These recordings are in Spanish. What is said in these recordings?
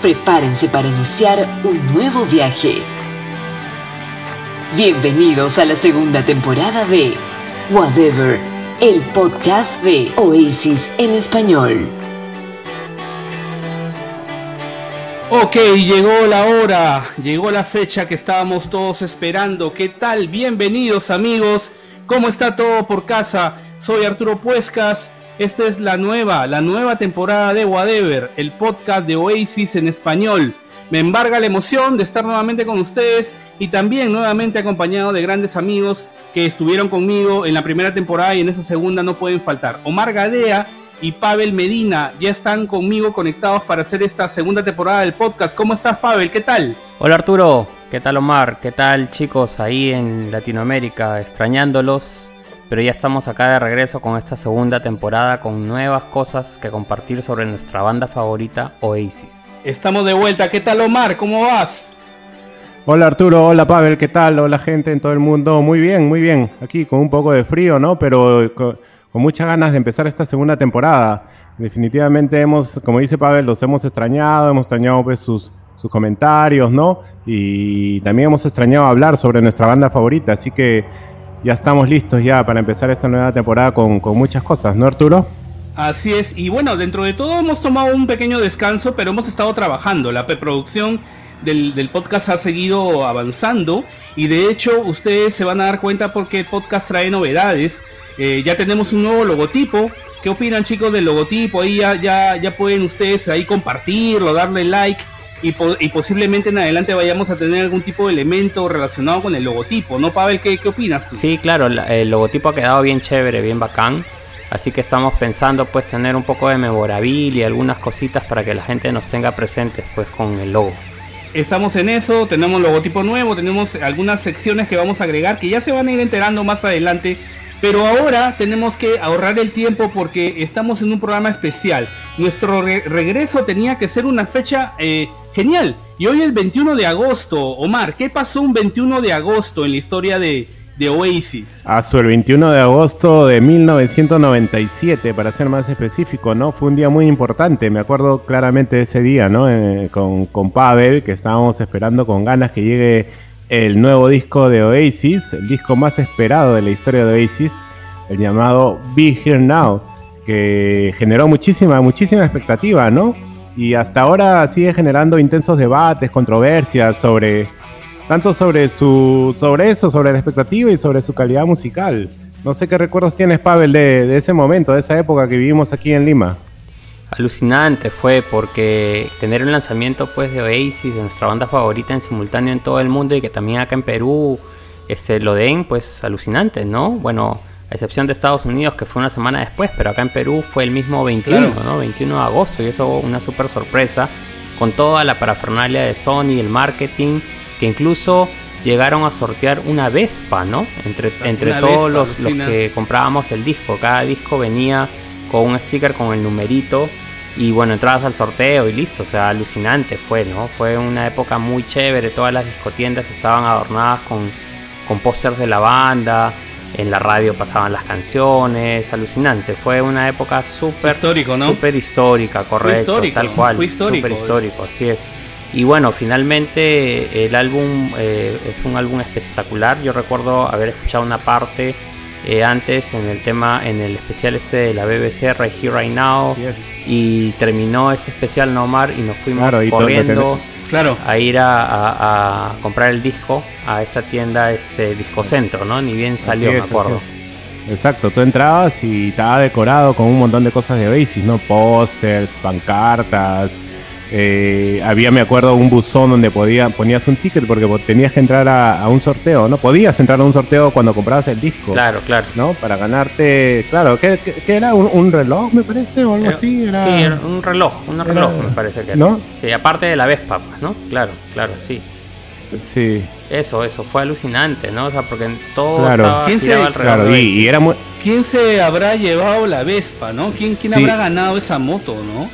prepárense para iniciar un nuevo viaje. Bienvenidos a la segunda temporada de Whatever, el podcast de Oasis en español. Ok, llegó la hora, llegó la fecha que estábamos todos esperando. ¿Qué tal? Bienvenidos amigos. ¿Cómo está todo por casa? Soy Arturo Puescas esta es la nueva, la nueva temporada de Whatever, el podcast de Oasis en español. Me embarga la emoción de estar nuevamente con ustedes y también nuevamente acompañado de grandes amigos que estuvieron conmigo en la primera temporada y en esa segunda no pueden faltar. Omar Gadea y Pavel Medina ya están conmigo conectados para hacer esta segunda temporada del podcast. ¿Cómo estás, Pavel? ¿Qué tal? Hola, Arturo. ¿Qué tal, Omar? ¿Qué tal, chicos, ahí en Latinoamérica? Extrañándolos pero ya estamos acá de regreso con esta segunda temporada con nuevas cosas que compartir sobre nuestra banda favorita Oasis. Estamos de vuelta, ¿qué tal Omar? ¿Cómo vas? Hola Arturo, hola Pavel, ¿qué tal? Hola gente en todo el mundo. Muy bien, muy bien. Aquí con un poco de frío, ¿no? Pero con, muchas ganas de empezar esta segunda temporada. Definitivamente hemos, como dice Pavel, los hemos extrañado, hemos extrañado pues, sus, sus comentarios, ¿no? Y también hemos extrañado hablar sobre nuestra banda favorita, así que ya estamos listos ya para empezar esta nueva temporada con, muchas cosas, ¿no, Arturo? Así es, y bueno, dentro de todo hemos tomado un pequeño descanso, pero hemos estado trabajando. La preproducción del, del, podcast ha seguido avanzando y de hecho ustedes se van a dar cuenta porque el podcast trae novedades. Eh, ya tenemos un nuevo logotipo. ¿Qué opinan chicos del logotipo? Ahí ya, ya, ya pueden ustedes ahí compartirlo, darle like y, posiblemente en adelante vayamos a tener algún tipo de elemento relacionado con el logotipo, ¿no, Pavel? ¿Qué, qué opinas tú? Sí, claro, el logotipo ha quedado bien chévere, bien bacán. Así que estamos pensando pues tener un poco de memorabilia, algunas cositas para que la gente nos tenga presentes pues con el logo. Estamos en eso, tenemos logotipo nuevo, tenemos algunas secciones que vamos a agregar que ya se van a ir enterando más adelante pero ahora tenemos que ahorrar el tiempo porque estamos en un programa especial. Nuestro regreso tenía que ser una fecha eh, genial. Y hoy el 21 de agosto, Omar, ¿qué pasó un 21 de agosto en la historia de, Oasis? Ah, el 21 de agosto de 1997, para ser más específico, ¿no? Fue un día muy importante, me acuerdo claramente de ese día, ¿no? Eh, con, con Pavel, que estábamos esperando con ganas que llegue el nuevo disco de Oasis, el disco más esperado de la historia de Oasis, el llamado Be Here Now, que generó muchísima, muchísima expectativa, ¿no? Y hasta ahora sigue generando intensos debates, controversias sobre, tanto sobre su, sobre eso, sobre la expectativa y sobre su calidad musical. No sé qué recuerdos tienes, Pavel, de, de ese momento, de esa época que vivimos aquí en Lima alucinante fue porque tener un lanzamiento pues de Oasis, de nuestra banda favorita en simultáneo en todo el mundo y que también acá en Perú este, lo den, pues alucinante, ¿no? Bueno, a excepción de Estados Unidos que fue una semana después, pero acá en Perú fue el mismo 21, ¿no? 21 de agosto y eso una súper sorpresa con toda la parafernalia de Sony, el marketing, que incluso llegaron a sortear una Vespa, ¿no? Entre, entre todos los, los que comprábamos el disco, cada disco venía con un sticker con el numerito y bueno, entradas al sorteo y listo, o sea, alucinante fue, ¿no? Fue una época muy chévere, todas las discotiendas estaban adornadas con, con pósters de la banda, en la radio pasaban las canciones, alucinante, fue una época súper histórico, ¿no? Súper histórica, correcto, tal cual, fue histórico, súper histórico, así es. Y bueno, finalmente el álbum eh, es un álbum espectacular. Yo recuerdo haber escuchado una parte eh, antes en el tema, en el especial este de la BBC, Right Here, Right Now. Y terminó este especial Nomar y nos fuimos corriendo claro. a ir a, comprar el disco a esta tienda, este Discocentro, ¿no? Ni bien salió, me acuerdo. Exacto, tú entrabas y estaba decorado con un montón de cosas de Oasis, ¿no? Pósters, pancartas, eh, había, me acuerdo, un buzón donde podía, ponías un ticket porque tenías que entrar a, un sorteo, ¿no? Podías entrar a un sorteo cuando comprabas el disco. Claro, claro. ¿No? Para ganarte, claro, ¿qué, era? ¿Un, reloj, me parece? ¿O algo así? Era... Sí, era un reloj, un reloj me parece que era. ¿No? Sí, aparte de la Vespa, ¿no? Claro, claro, sí. Sí. Eso, eso, fue alucinante, ¿no? O sea, porque todo estaba ¿Quién se, claro, y, era muy... ¿Quién se habrá llevado la Vespa, no? ¿Quién, quién habrá ganado esa moto, no?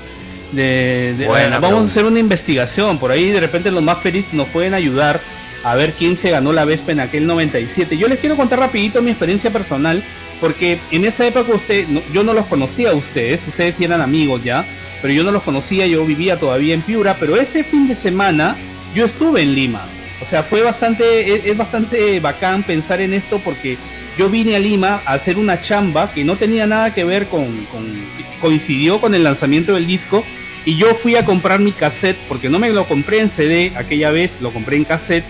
De, vamos a hacer una investigación. Por ahí de repente los más felices nos pueden ayudar a ver quién se ganó la Vespa en aquel 97. Yo les quiero contar rapidito mi experiencia personal, porque en esa época usted, yo no los conocía a ustedes, ustedes eran amigos ya, pero yo no los conocía, yo vivía todavía en Piura, pero ese fin de semana yo estuve en Lima. O sea, fue bastante, es, bastante bacán pensar en esto porque yo vine a Lima a hacer una chamba que no tenía nada que ver con, con, coincidió con el lanzamiento del disco y yo fui a comprar mi cassette porque no me lo compré en CD aquella vez, lo compré en cassette.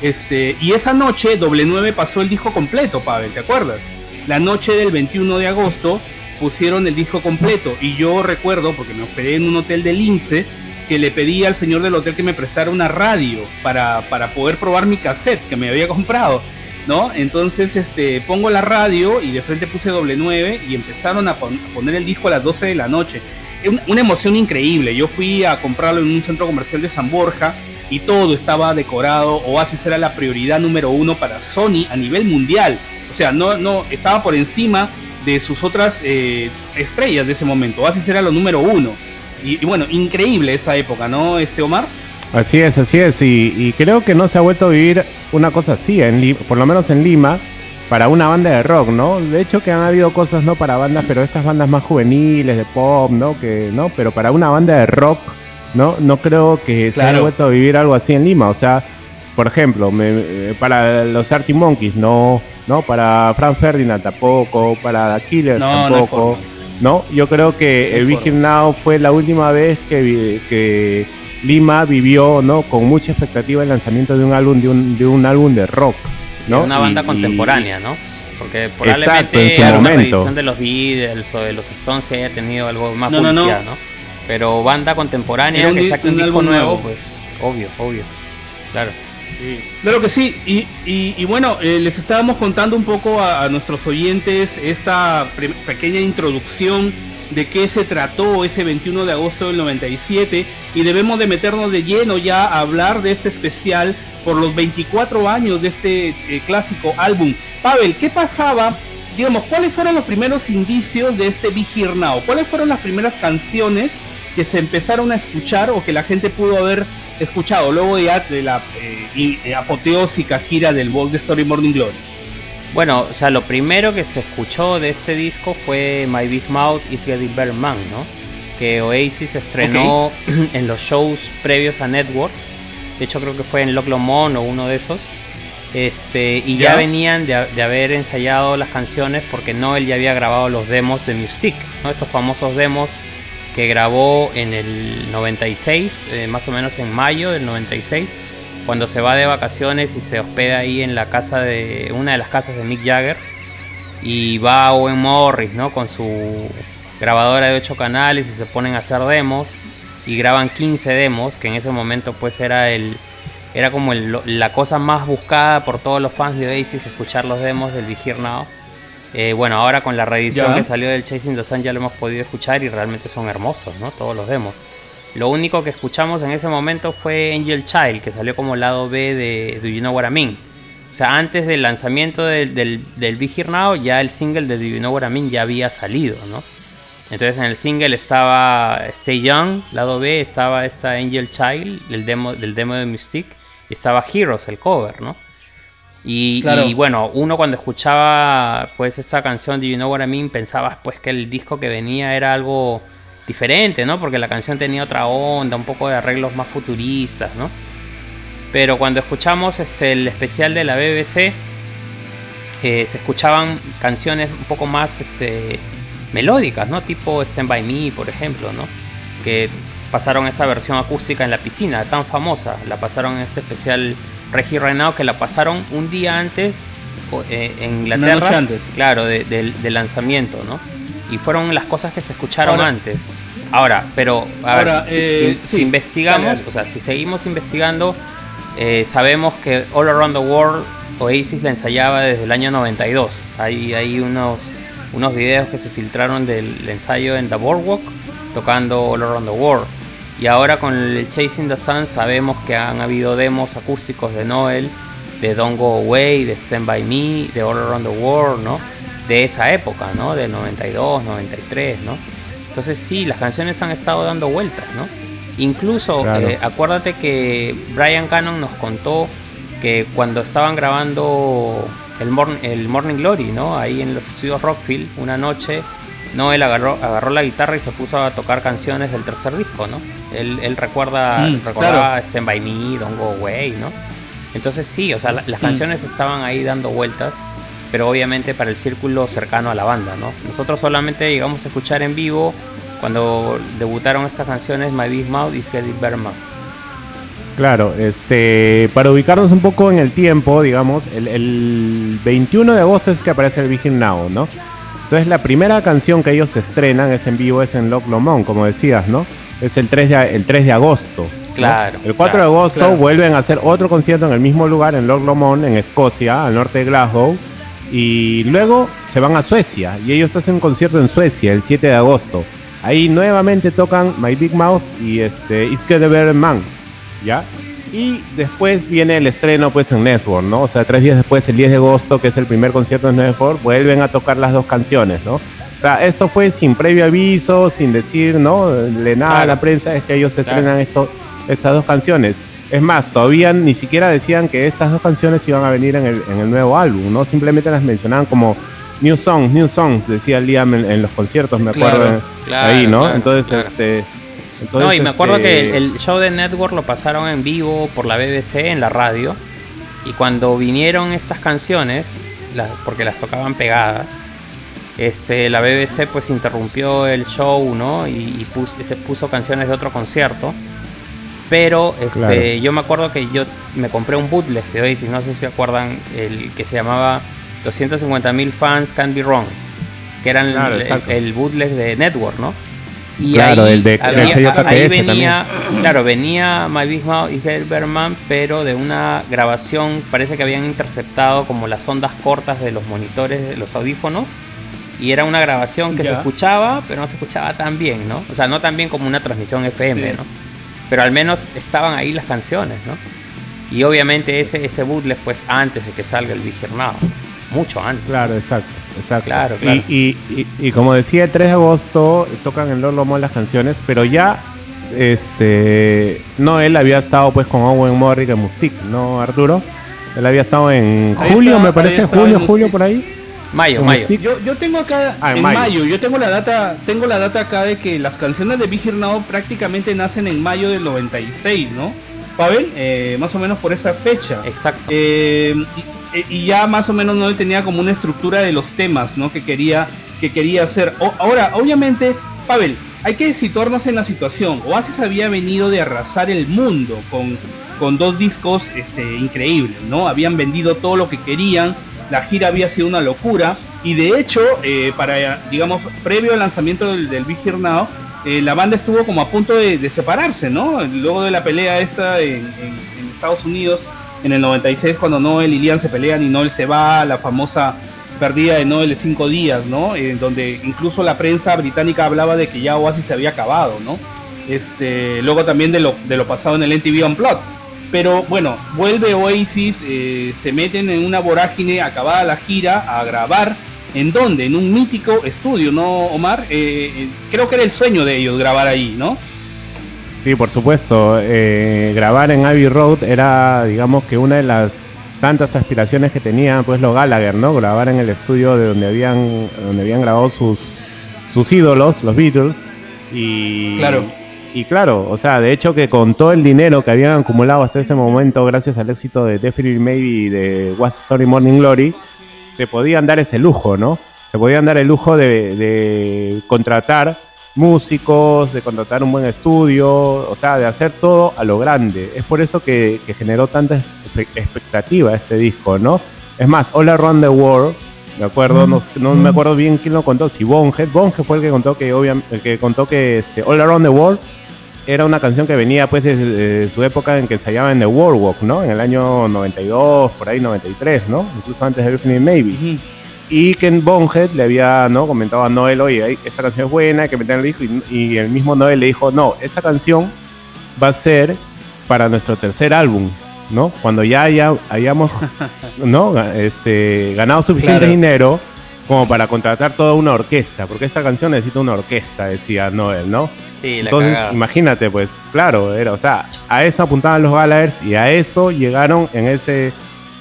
Este, y esa noche Doble 9 pasó el disco completo, Pavel, ¿te acuerdas? La noche del 21 de agosto pusieron el disco completo y yo recuerdo, porque me hospedé en un hotel de Lince, que le pedí al señor del hotel que me prestara una radio para, para poder probar mi cassette que me había comprado. ¿no? Entonces, este, pongo la radio y de frente puse doble 9 y empezaron a, poner el disco a las 12 de la noche. Una, emoción increíble. Yo fui a comprarlo en un centro comercial de San Borja y todo estaba decorado. Oasis era la prioridad número uno para Sony a nivel mundial. O sea, no, no, estaba por encima de sus otras eh, estrellas de ese momento. Oasis era lo número uno. Y, bueno, increíble esa época, ¿no, este Omar? Así es, así es. Y, creo que no se ha vuelto a vivir una cosa así, en por lo menos en Lima, para una banda de rock, ¿no? De hecho que han habido cosas, ¿no? Para bandas, pero estas bandas más juveniles, de pop, ¿no? Que, ¿no? Pero para una banda de rock, ¿no? No creo que se haya vuelto a vivir algo así en Lima. O sea, por ejemplo, me, para los Arctic Monkeys, no, no, para Frank Ferdinand tampoco, para The Killers tampoco. No, yo creo que el Big Now fue la última vez que, que Lima vivió ¿no? con mucha expectativa el lanzamiento de un álbum de un, de un álbum de rock. ¿No? Una banda contemporánea, ¿no? Porque probablemente Exacto, una edición de los Beatles o de los Stones se haya tenido algo más no, no, Pero banda contemporánea que saque un, disco nuevo, pues obvio, obvio. Claro. Claro que sí, y, bueno, eh, les estábamos contando un poco a, a nuestros oyentes esta pequeña introducción de qué se trató ese 21 de agosto del 97 y debemos de meternos de lleno ya a hablar de este especial por los 24 años de este eh, clásico álbum. Pavel, ¿qué pasaba? Digamos, ¿cuáles fueron los primeros indicios de este Be Here Now? ¿Cuáles fueron las primeras canciones que se empezaron a escuchar o que la gente pudo haber escuchado luego de, de la eh, eh, apoteósica gira del Walk de Story Morning Glory? Bueno, o sea, lo primero que se escuchó de este disco fue My Big Mouth is Getting Better Man, ¿no? Que Oasis estrenó en los shows previos a Network. De hecho, creo que fue en Lock Lomond o uno de esos. Este, y ya, venían de, haber ensayado las canciones porque Noel ya había grabado los demos de Mystique, ¿no? Estos famosos demos que grabó en el 96, eh, más o menos en mayo del 96 cuando se va de vacaciones y se hospeda ahí en la casa de una de las casas de Mick Jagger y va a Owen Morris, ¿no? Con su grabadora de 8 canales y se ponen a hacer demos y graban 15 demos, que en ese momento pues era el era como la cosa más buscada por todos los fans de Oasis escuchar los demos del Vigir Now. Eh, bueno, ahora con la reedición que salió del Chasing the Sun ya lo hemos podido escuchar y realmente son hermosos, ¿no? Todos los demos. Lo único que escuchamos en ese momento fue Angel Child, que salió como lado B de Do You Know What I Mean. O sea, antes del lanzamiento del, del, del Here Now, ya el single de Do You Know What I Mean ya había salido, ¿no? Entonces en el single estaba Stay Young, lado B, estaba esta Angel Child, del demo, del demo de Mystique, y estaba Heroes, el cover, ¿no? Y, y, bueno, uno cuando escuchaba pues esta canción de You Know What I Mean pensaba pues que el disco que venía era algo diferente, ¿no? Porque la canción tenía otra onda, un poco de arreglos más futuristas, ¿no? Pero cuando escuchamos este, el especial de la BBC, eh, se escuchaban canciones un poco más este, melódicas, ¿no? Tipo Stand By Me, por ejemplo, ¿no? Que pasaron esa versión acústica en la piscina, tan famosa. La pasaron en este especial Regi Reinao, que la pasaron un día antes eh, en Inglaterra. Antes. Claro, del lanzamiento, ¿no? y fueron las cosas que se escucharon antes. Ahora, pero a ver, si, eh, investigamos, o sea, si seguimos investigando, eh, sabemos que All Around the World Oasis la ensayaba desde el año 92. Hay, hay unos, unos videos que se filtraron del ensayo en The Boardwalk tocando All Around the World. Y ahora con el Chasing the Sun sabemos que han habido demos acústicos de Noel, de Don't Go Away, de Stand By Me, de All Around the World, ¿no? de esa época, ¿no? Del 92, 93, ¿no? Entonces sí, las canciones han estado dando vueltas, ¿no? Incluso, eh, acuérdate que Brian Cannon nos contó que cuando estaban grabando el, el Morning Glory, ¿no? Ahí en los estudios Rockfield, una noche, Noel agarró, agarró la guitarra y se puso a tocar canciones del tercer disco, ¿no? Él, él recuerda, mm, recordaba Stand By Me, Don't Go Away, ¿no? Entonces sí, o sea, las mm. canciones estaban ahí dando vueltas, pero obviamente para el círculo cercano a la banda, ¿no? Nosotros solamente llegamos a escuchar en vivo cuando debutaron estas canciones My Big Mouth y Skelly Berman. Claro, este, para ubicarnos un poco en el tiempo, digamos, el, 21 de agosto es que aparece el Virgin Now, ¿no? Entonces la primera canción que ellos estrenan es en vivo, es en Lock Lomond, como decías, ¿no? Es el 3 de, el 3 de agosto. Claro. El 4 de agosto vuelven a hacer otro concierto en el mismo lugar, en Loch Lomond, en Escocia, al norte de Glasgow. Y luego se van a Suecia y ellos hacen un concierto en Suecia el 7 de agosto. Ahí nuevamente tocan My Big Mouth y este It's Get a Man. ¿Ya? Y después viene el estreno pues en Network, ¿no? O sea, tres días después, el 10 de agosto, que es el primer concierto en Network, vuelven a tocar las dos canciones, ¿no? O sea, esto fue sin previo aviso, sin decir, ¿no? De nada a la prensa, es que ellos estrenan esto estas dos canciones. Es más, todavía ni siquiera decían que estas dos canciones iban a venir en el, en el nuevo álbum, ¿no? Simplemente las mencionaban como New Songs, New Songs, decía Liam en, los conciertos, me acuerdo ahí, ¿no? Entonces, este... no, y me acuerdo que este el show de Network lo pasaron en vivo por la BBC en la radio. Y cuando vinieron estas canciones, porque las tocaban pegadas, este, la BBC pues interrumpió el show, ¿no? Y, se puso canciones de otro concierto. Pero este, yo me acuerdo que yo me compré un bootleg de Oasis, no sé si se acuerdan, el que se llamaba 250.000 fans Can Be Wrong, que eran el, bootleg de Network, ¿no? Y claro, el de ahí venía, claro, venía My Big Mouth y Herberman, pero de una grabación, parece que habían interceptado como las ondas cortas de los monitores de los audífonos. Y era una grabación que se escuchaba, pero no se escuchaba tan bien, ¿no? O sea, no tan bien como una transmisión FM, ¿no? pero al menos estaban ahí las canciones, ¿no? Y obviamente ese, ese bootleg pues antes de que salga el Vigernado, mucho antes. Claro, exacto, exacto. Claro, claro. Y, y, como decía, el 3 de agosto tocan en Lord Lomo las canciones, pero ya este no él había estado pues con Owen Morrick en Mustic, ¿no, Arturo? Él había estado en julio, me parece, julio, julio por ahí. Mayo, mayo. Yo, yo, tengo acá ah, en mayo. yo tengo la data, tengo la data acá de que las canciones de Big Now prácticamente nacen en mayo del 96, ¿no? Pavel, eh, más o menos por esa fecha. Exacto. Eh, y, ya más o menos no tenía como una estructura de los temas, ¿no? Que quería, que quería hacer. ahora, obviamente, Pavel, hay que situarnos en la situación. Oasis había venido de arrasar el mundo con, con dos discos este, increíbles, ¿no? Habían vendido todo lo que querían la gira había sido una locura y de hecho, eh, para, digamos, previo al lanzamiento del, Big Now, eh, la banda estuvo como a punto de, separarse, ¿no? Luego de la pelea esta en, Estados Unidos en el 96 cuando Noel y Liam se pelean y Noel se va, la famosa perdida de Noel de cinco días, ¿no? En donde incluso la prensa británica hablaba de que ya Oasis se había acabado, ¿no? Este, luego también de lo, de lo pasado en el NTV Unplugged. Pero bueno, vuelve Oasis, eh, se meten en una vorágine acabada la gira a grabar. ¿En dónde? En un mítico estudio, ¿no, Omar? Eh, eh, creo que era el sueño de ellos grabar ahí, ¿no? Sí, por supuesto. grabar en Abbey Road era, digamos, que una de las tantas aspiraciones que tenían pues los Gallagher, ¿no? Grabar en el estudio de donde habían, donde habían grabado sus, sus ídolos, los Beatles. Y, claro y claro, o sea, de hecho que con todo el dinero que habían acumulado hasta ese momento, gracias al éxito de Definitely Maybe y de What's Story Morning Glory, se podían dar ese lujo, ¿no? Se podían dar el lujo de, contratar músicos, de contratar un buen estudio, o sea, de hacer todo a lo grande. Es por eso que, generó tanta expectativa este disco, ¿no? Es más, All Around the World, ¿de acuerdo? No, me acuerdo bien quién lo contó, si Bonhead. Bonhead fue el que contó que, obviamente, que, contó que este, All Around the World era una canción que venía pues desde, su época en que ensayaba en The World Walk, ¿no? En el año 92, por ahí 93, ¿no? Incluso antes de Everything Maybe. Y que en Bonehead le había, ¿no? Comentado a Noel, oye, esta canción es buena, hay que meterla el disco. Y, el mismo Noel le dijo, no, esta canción va a ser para nuestro tercer álbum, ¿no? Cuando ya hayamos, ¿no? Este, ganado suficiente dinero como para contratar toda una orquesta, porque esta canción necesita una orquesta, decía Noel, ¿no? Entonces, imagínate, pues, claro, era, o sea, a eso apuntaban los Gallagher y a eso llegaron en ese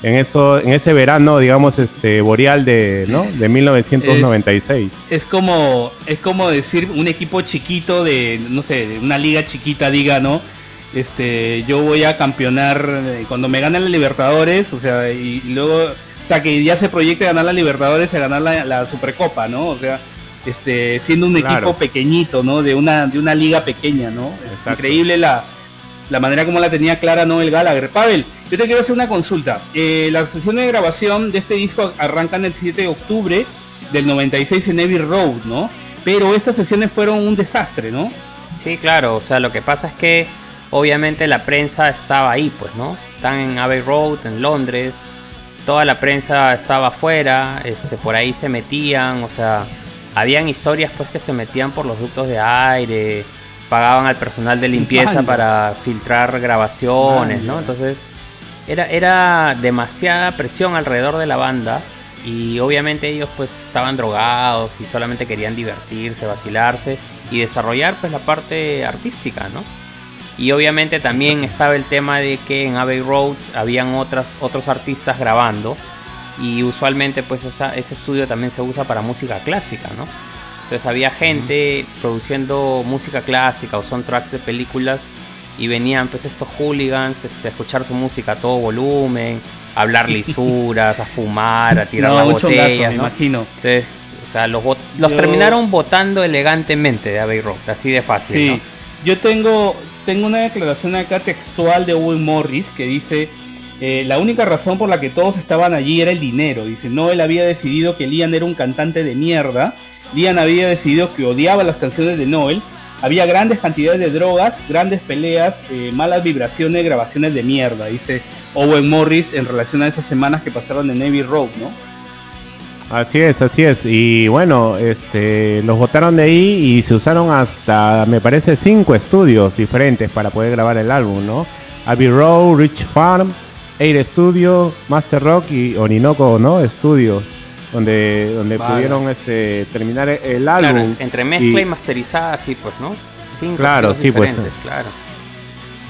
en eso, en ese verano, digamos, este boreal de, ¿no? de 1996. Es, como, es como decir un equipo chiquito de, no sé, de una liga chiquita diga, ¿no? Este, yo voy a campeonar eh, cuando me ganen la Libertadores, o sea, y, luego, o sea, que ya se proyecte ganar la Libertadores y ganar la, Supercopa, ¿no? O sea, este, siendo un equipo pequeñito, ¿no? De una, de una liga pequeña, ¿no? Es increíble la, la manera como la tenía clara Noel Gallagher. Pavel, yo te quiero hacer una consulta. Eh, las sesiones de grabación de este disco arrancan el 7 de octubre del 96 en Abbey Road, ¿no? Pero estas sesiones fueron un desastre, ¿no? Sí, claro, o sea, lo que pasa es que obviamente la prensa estaba ahí, pues, ¿no? Están en Abbey Road, en Londres, toda la prensa estaba afuera, este, por ahí se metían, o sea, habían historias pues que se metían por los ductos de aire, pagaban al personal de limpieza para filtrar grabaciones, ¿no? Entonces era, era demasiada presión alrededor de la banda y obviamente ellos pues estaban drogados y solamente querían divertirse, vacilarse y desarrollar pues la parte artística, ¿no? Y obviamente también estaba el tema de que en Abbey Road habían otras, otros artistas grabando y usualmente pues ese estudio también se usa para música clásica, ¿no? Entonces había gente produciendo música clásica o soundtracks de películas y venían pues estos hooligans este, a escuchar su música a todo volumen, a hablar lisuras, a fumar, a tirar las botellas. me imagino. Entonces, o sea, los, los terminaron votando elegantemente de Abbey Road, así de fácil. Sí, yo tengo, tengo una declaración acá textual de Owen Morris que dice... Eh, la única razón por la que todos estaban allí era el dinero. Dice, no, él había decidido que Liam era un cantante de mierda Liam había decidido que odiaba las canciones de Noel. Había grandes cantidades de drogas, grandes peleas, eh, malas vibraciones, grabaciones de mierda, dice Owen Morris en relación a esas semanas que pasaron en Navy Road, ¿no? Así es, así es. Y bueno, este, los votaron de ahí y se usaron hasta, me parece, cinco estudios diferentes para poder grabar el álbum, ¿no? Abbey Road, Rich Farm, Air Studio, Master Rock y Orinoco, ¿no? Studios donde, donde pudieron este, terminar el álbum. entre mezcla y, masterizada, sí, pues, ¿no? claro, sí, pues. Claro.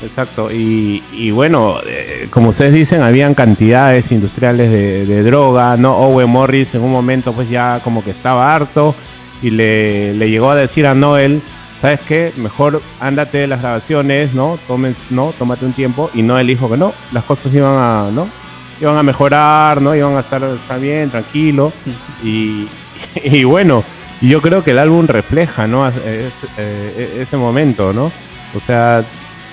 Exacto, y, y bueno, eh, como ustedes dicen, habían cantidades industriales de, droga, ¿no? Owen Morris en un momento pues ya como que estaba harto y le, le llegó a decir a Noel, ¿sabes qué? Mejor ándate de las grabaciones, ¿no? Tomen, ¿no? Tómate un tiempo y Noel dijo que no, las cosas iban a, ¿no? Iban a mejorar, ¿no? Iban a estar, bien, tranquilo. Y, y, bueno, yo creo que el álbum refleja, ¿no? Eh, ese momento, ¿no? O sea,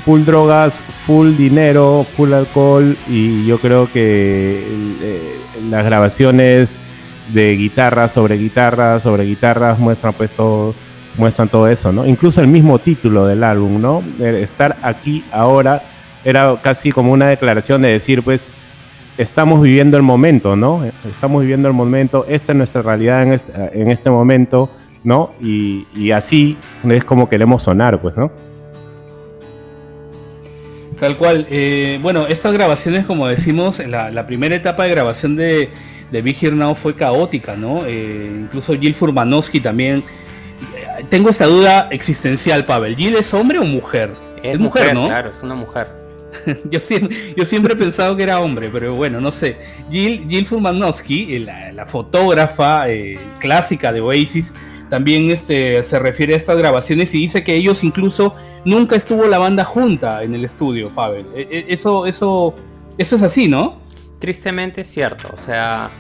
full drogas, full dinero, full alcohol y yo creo que eh, las grabaciones de guitarra sobre guitarra sobre guitarras muestran pues todo muestran todo eso, ¿no? Incluso el mismo título del álbum, ¿no? Estar aquí ahora era casi como una declaración de decir, pues, estamos viviendo el momento, ¿no? Estamos viviendo el momento, esta es nuestra realidad en este, en este momento, ¿no? Y, así es como queremos sonar, pues, ¿no? Tal cual. Eh, bueno, estas grabaciones, como decimos, la, la primera etapa de grabación de, de Big Here Now fue caótica, ¿no? Eh, incluso Jill Furmanowski también. Tengo esta duda existencial, Pavel. ¿Jill es hombre o mujer? Es, mujer, ¿no? Claro, es una mujer. yo, siempre, yo siempre he pensado que era hombre, pero bueno, no sé. Jill, Jill Furmanowski, eh, la, fotógrafa eh, clásica de Oasis, también este, se refiere a estas grabaciones y dice que ellos incluso nunca estuvo la banda junta en el estudio, Pavel. E, e, eso, eso, eso es así, ¿no? Tristemente es cierto, o sea,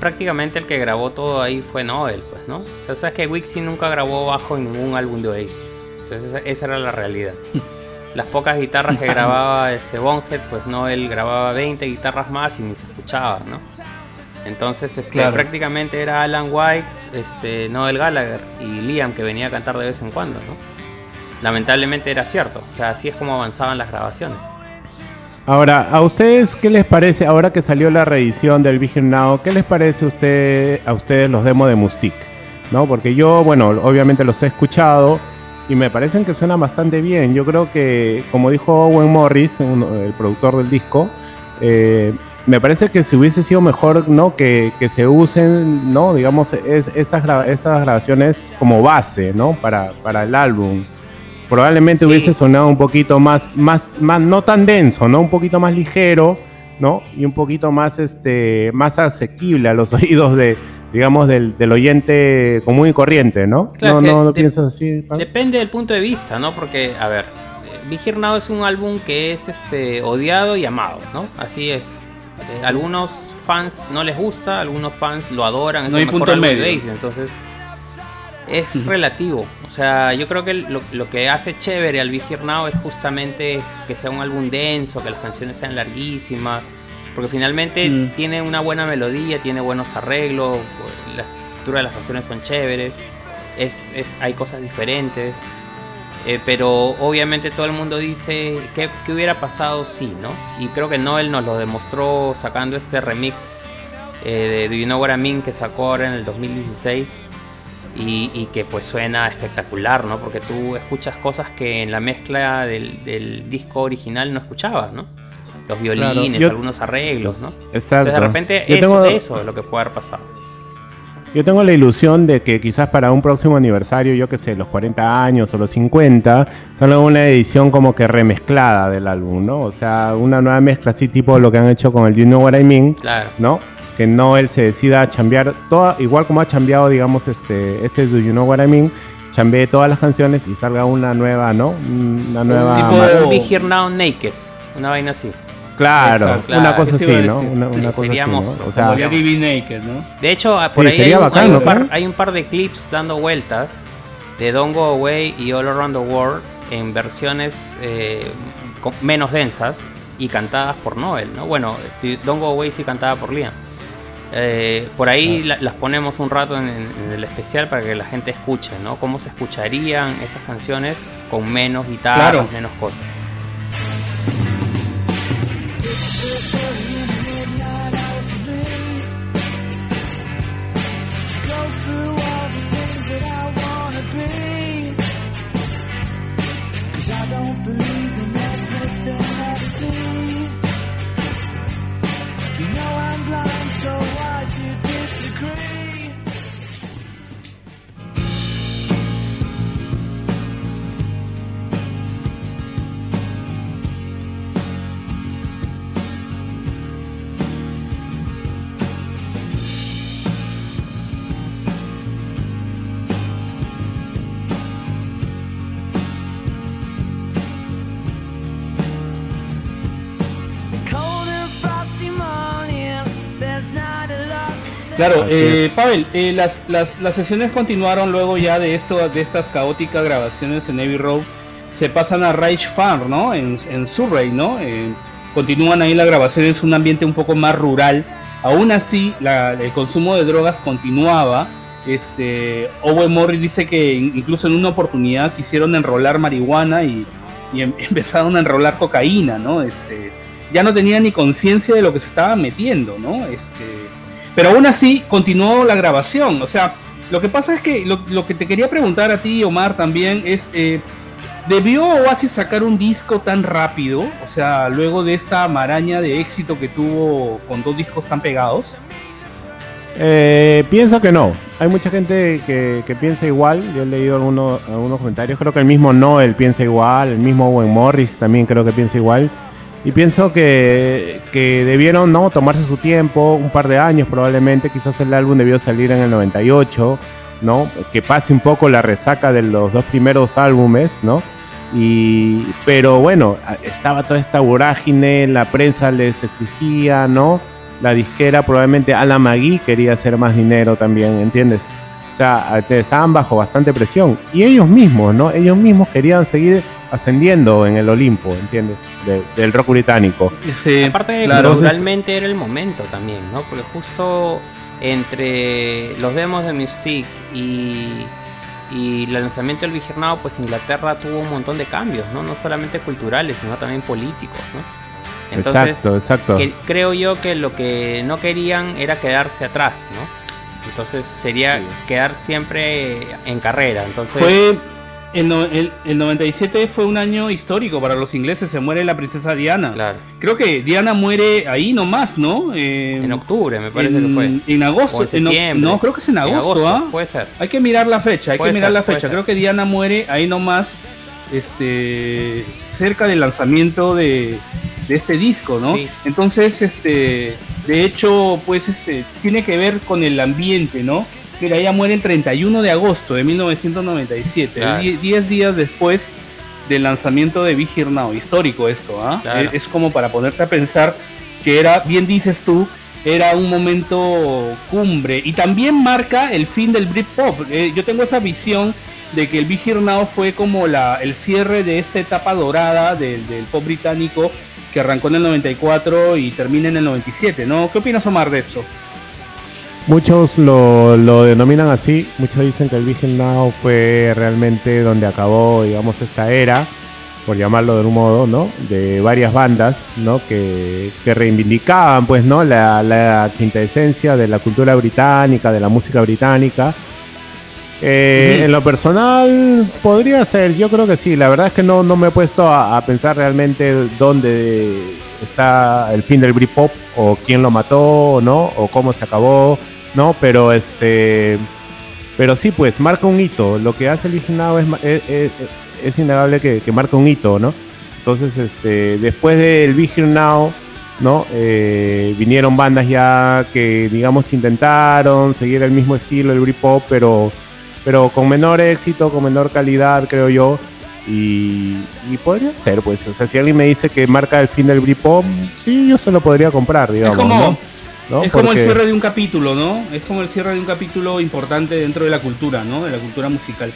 prácticamente el que grabó todo ahí fue Noel, pues, ¿no? O sea, sabes que Wixie nunca grabó bajo ningún álbum de Oasis. Entonces esa era la realidad. las pocas guitarras que grababa este Bonhead, pues no, él grababa 20 guitarras más y ni se escuchaba, ¿no? Entonces este, prácticamente era Alan White, este, Noel Gallagher y Liam que venía a cantar de vez en cuando, ¿no? Lamentablemente era cierto, o sea, así es como avanzaban las grabaciones. Ahora, ¿a ustedes qué les parece, ahora que salió la reedición del Vision Now, qué les parece usted, a ustedes los demos de Mustic? ¿No? Porque yo, bueno, obviamente los he escuchado, y me parecen que suena bastante bien. Yo creo que, como dijo Owen Morris, el productor del disco, eh, me parece que si hubiese sido mejor ¿no? que, se usen, ¿no? digamos, esas, esas grabaciones como base ¿no? para, para el álbum. Probablemente hubiese sonado un poquito más, más, más, no tan denso, ¿no? un poquito más ligero ¿no? Y un poquito más, este, más asequible a los oídos de, digamos, del, del oyente común y corriente, ¿no? Claro, no, no, piensas así. Depende del punto de vista, ¿no? Porque, a ver, eh, Big Hero Now es un álbum que es este odiado y amado, ¿no? Así es. Eh, algunos fans no les gusta, algunos fans lo adoran, es No hay mejor punto medio. Entonces es relativo. O sea, yo creo que lo, lo que hace chévere al Hero Now es justamente que sea un álbum denso, que las canciones sean larguísimas, porque finalmente Mm. tiene una buena melodía, tiene buenos arreglos, la estructura de las canciones son chéveres, es, es- hay cosas diferentes. Eh, pero obviamente todo el mundo dice ¿qué, qué hubiera pasado si, ¿no? Y creo que Noel nos lo demostró sacando este remix eh, de Do You Know What I Mean que sacó ahora en el 2016 y, y que pues suena espectacular, ¿no? Porque tú escuchas cosas que en la mezcla del, del disco original no escuchabas, ¿no? Los violines, Yo- algunos arreglos, ¿no? Exacto. Entonces de repente Yo eso, tengo- eso es lo que puede haber pasado. Yo tengo la ilusión de que quizás para un próximo aniversario, yo que sé, los 40 años o los 50, salga una edición como que remezclada del álbum, ¿no? O sea, una nueva mezcla así tipo lo que han hecho con el You Know What I Mean, Claro. ¿no? Que no él se decida a chambear, toda, igual como ha chambeado, digamos, este, este Do You Know What I Mean, chambee todas las canciones y salga una nueva, ¿no? Una nueva... tipo ma- de- Be Here Now Naked, una vaina así. Claro, Exacto, una cosa así, ¿no? Una, cosa sería así, ¿no? monstruo. O sea, Como Lady Naked, ¿no? De hecho, Sí, por ahí hay un, par, hay un par de clips dando vueltas de Don't Go Away y All Around the World en versiones eh, menos densas y cantadas por Noel, ¿no? Bueno, Don't Go Away sí cantada por Liam. Eh, por ahí la- las ponemos un rato en, en el especial para que la gente escuche, ¿no? Cómo se escucharían esas canciones con menos guitarras, Claro. menos cosas. Claro, eh, Pavel, eh, las, las, las sesiones continuaron luego ya de esto, de estas caóticas grabaciones en Abbey Road. Se pasan a Reich Farm, ¿no? En, en Surrey, ¿no? Eh, continúan ahí las grabaciones, es un ambiente un poco más rural. Aún así, la- el consumo de drogas continuaba. Este, Owen Morris dice que in- incluso en una oportunidad quisieron enrolar marihuana y, y em- empezaron a enrolar cocaína, ¿no? Este, ya no tenían ni conciencia de lo que se estaban metiendo, ¿no? Este, pero aún así continuó la grabación. O sea, lo que pasa es que lo, lo que te quería preguntar a ti, Omar, también es, eh, ¿debió Oasis sacar un disco tan rápido? O sea, luego de esta maraña de éxito que tuvo con dos discos tan pegados. Eh, pienso que no. Hay mucha gente que, que piensa igual. Yo he leído algunos, algunos comentarios. Creo que el mismo Noel piensa igual. El mismo Owen Morris también creo que piensa igual. Y pienso que, que debieron no tomarse su tiempo, un par de años probablemente. Quizás el álbum debió salir en el 98, ¿no? Que pase un poco la resaca de los dos primeros álbumes, ¿no? Y, pero bueno, a- estaba toda esta vorágine, la prensa les exigía, ¿no? La disquera, probablemente Alan McGee quería hacer más dinero también, ¿entiendes? O sea, a- estaban bajo bastante presión. Y ellos mismos, ¿no? Ellos mismos querían seguir ascendiendo en el Olimpo, ¿entiendes? De- del rock británico. Ese, Aparte claro, realmente era el momento también, ¿no? Porque justo entre los demos de Mystique y, y el lanzamiento del Vigernado, pues Inglaterra tuvo un montón de cambios, ¿no? No solamente culturales, sino también políticos, ¿no? Entonces, exacto, exacto. que- creo yo que lo que no querían era quedarse atrás, ¿no? Entonces sería Sí. quedar siempre en carrera. Entonces, Fue el, no- el, el 97 fue un año histórico para los ingleses. Se muere la princesa Diana. claro, Creo que Diana muere ahí nomás, ¿no? Eh, en octubre me parece en, que fue. en agosto. O en septiembre. no, creo que es en En agosto, ¿ah? puede ser. Hay que mirar la fecha, hay Puede que mirar ser, la fecha. Creo que Diana muere ahí nomás, este, cerca del lanzamiento de, de este disco, ¿no? Entonces, este, de hecho, pues, este, tiene que ver con el ambiente, ¿no? Mira, ella muere el 31 de agosto de 1997, 10 días después del lanzamiento de Big Now. Histórico esto, ¿ah? Es, como para ponerte a pensar que era, bien dices tú, era un momento cumbre y también marca el fin del Britpop. Eh, yo tengo esa visión de que el Big Now fue como la, el cierre de esta etapa dorada del, del pop británico que arrancó en el 94 y termina en el 97, ¿no? ¿Qué opinas, Omar, de esto? Muchos lo, lo, denominan así, muchos dicen que el Virgin Now fue realmente donde acabó, digamos, esta era, por llamarlo de un modo, ¿no? De varias bandas, ¿no? Que, que reivindicaban, pues, ¿no? La, la quinta esencia de la cultura británica, de la música británica. Eh, en lo personal, podría ser, yo creo que sí. La verdad es que no, no me he puesto a, a pensar realmente dónde está el fin del Britpop o quién lo mató, ¿no? O cómo se acabó ¿no? Pero este. Pero sí, pues marca un hito. Lo que hace el Now es, es, es, innegable que, marca un hito, ¿no? Entonces, este, después del Now, ¿no? Eh, vinieron bandas ya que, digamos, intentaron seguir el mismo estilo, el Britpop, pero, pero con menor éxito, con menor calidad, creo yo. Y, podría ser, pues, o sea, si alguien me dice que marca el fin del Britpop, sí, yo se lo podría comprar, digamos. Es como, es como el cierre de un capítulo, ¿no? Es como el cierre de un capítulo importante dentro de la cultura, ¿no? De la cultura musical.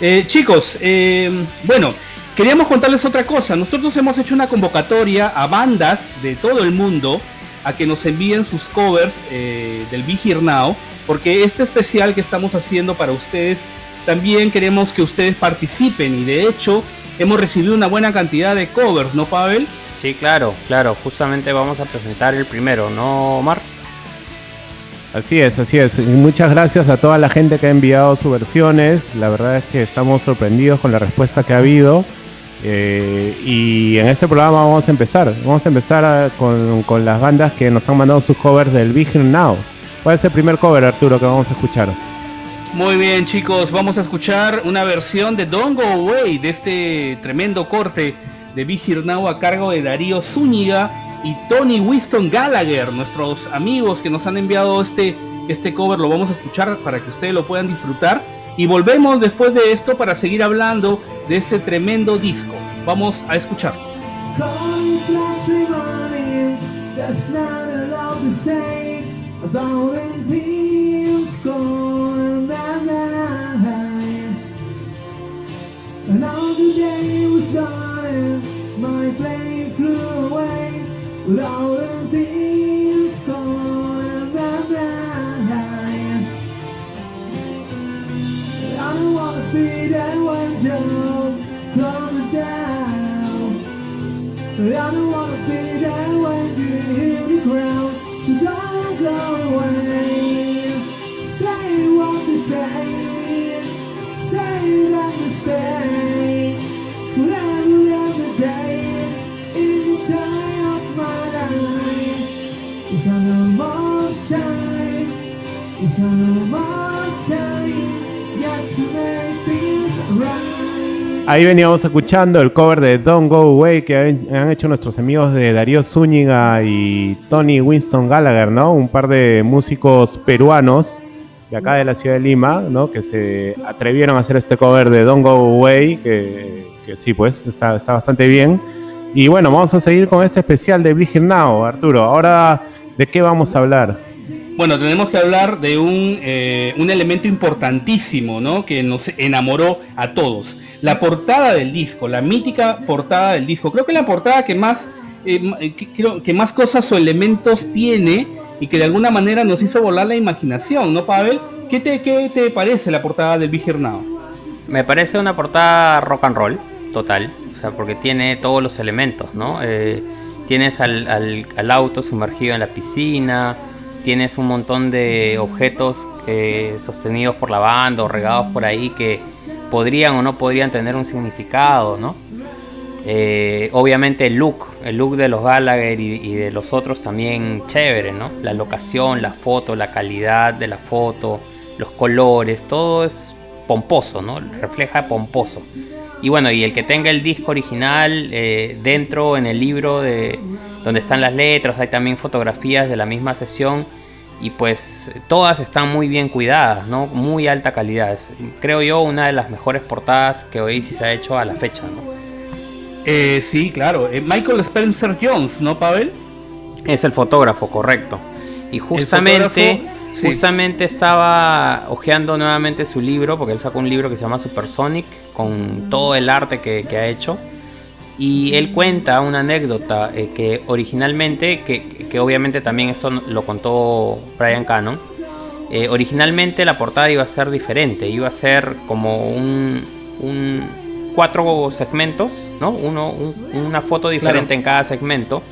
Eh, chicos, eh, bueno, queríamos contarles otra cosa. Nosotros hemos hecho una convocatoria a bandas de todo el mundo a que nos envíen sus covers eh, del Be Here Now, porque este especial que estamos haciendo para ustedes, también queremos que ustedes participen y de hecho hemos recibido una buena cantidad de covers, ¿no, Pavel? Sí, claro, claro. Justamente vamos a presentar el primero, ¿no, Omar? Así es, así es. Y muchas gracias a toda la gente que ha enviado sus versiones. La verdad es que estamos sorprendidos con la respuesta que ha habido. Eh, y en este programa vamos a empezar. Vamos a empezar con, las bandas que nos han mandado sus covers del Big Now. ¿Cuál es el primer cover, Arturo, que vamos a escuchar? Muy bien, chicos. Vamos a escuchar una versión de Don't Go Away de este tremendo corte de Big Now a cargo de Darío Zúñiga y Tony Winston Gallagher, nuestros amigos que nos han enviado este, este cover, lo vamos a escuchar para que ustedes lo puedan disfrutar. Y volvemos después de esto para seguir hablando de este tremendo disco. Vamos a escuchar. loud Ahí veníamos escuchando el cover de Don't Go Away que han hecho nuestros amigos de Darío Zúñiga y Tony Winston Gallagher, ¿no? Un par de músicos peruanos de acá de la ciudad de Lima, ¿no? Que se atrevieron a hacer este cover de Don't Go Away, que, sí, pues está, está bastante bien. Y bueno, vamos a seguir con este especial de Bridget Now, Arturo. Ahora, ¿de qué vamos a hablar? Bueno, tenemos que hablar de un, eh, un elemento importantísimo, ¿no? Que nos enamoró a todos. La portada del disco, la mítica portada del disco. Creo que la portada que más, eh, eh, que, más cosas o elementos tiene y que de alguna manera nos hizo volar la imaginación, ¿no, Pavel? ¿Qué te, qué te parece la portada del Big Now? Me parece una portada rock and roll, total sea, porque tiene todos los elementos, ¿no? Eh, tienes al, auto sumergido en la piscina, tienes un montón de objetos eh, sostenidos por la banda o regados por ahí que podrían o no podrían tener un significado, ¿no? Eh, obviamente el look, el look de los Gallagher y, y, de los otros también chévere, ¿no? La locación, la foto, la calidad de la foto, los colores, todo es pomposo, ¿no? Refleja pomposo. Y bueno, y el que tenga el disco original, eh, dentro en el libro de donde están las letras, hay también fotografías de la misma sesión y pues todas están muy bien cuidadas, ¿no? Muy alta calidad. creo yo una de las mejores portadas que Oasis ha hecho a la fecha, ¿no? Eh, sí, claro. Eh, Michael Spencer Jones, ¿no, Pavel? Es el fotógrafo, correcto. Y justamente, justamente estaba hojeando nuevamente su libro, porque él sacó un libro que se llama Supersonic, con todo el arte que, que ha hecho. Y él cuenta una anécdota eh, que originalmente, que, obviamente también esto lo contó Brian Cannon, eh, originalmente la portada iba a ser diferente, iba a ser como un, cuatro segmentos, ¿no? Uno, una foto diferente en cada segmento,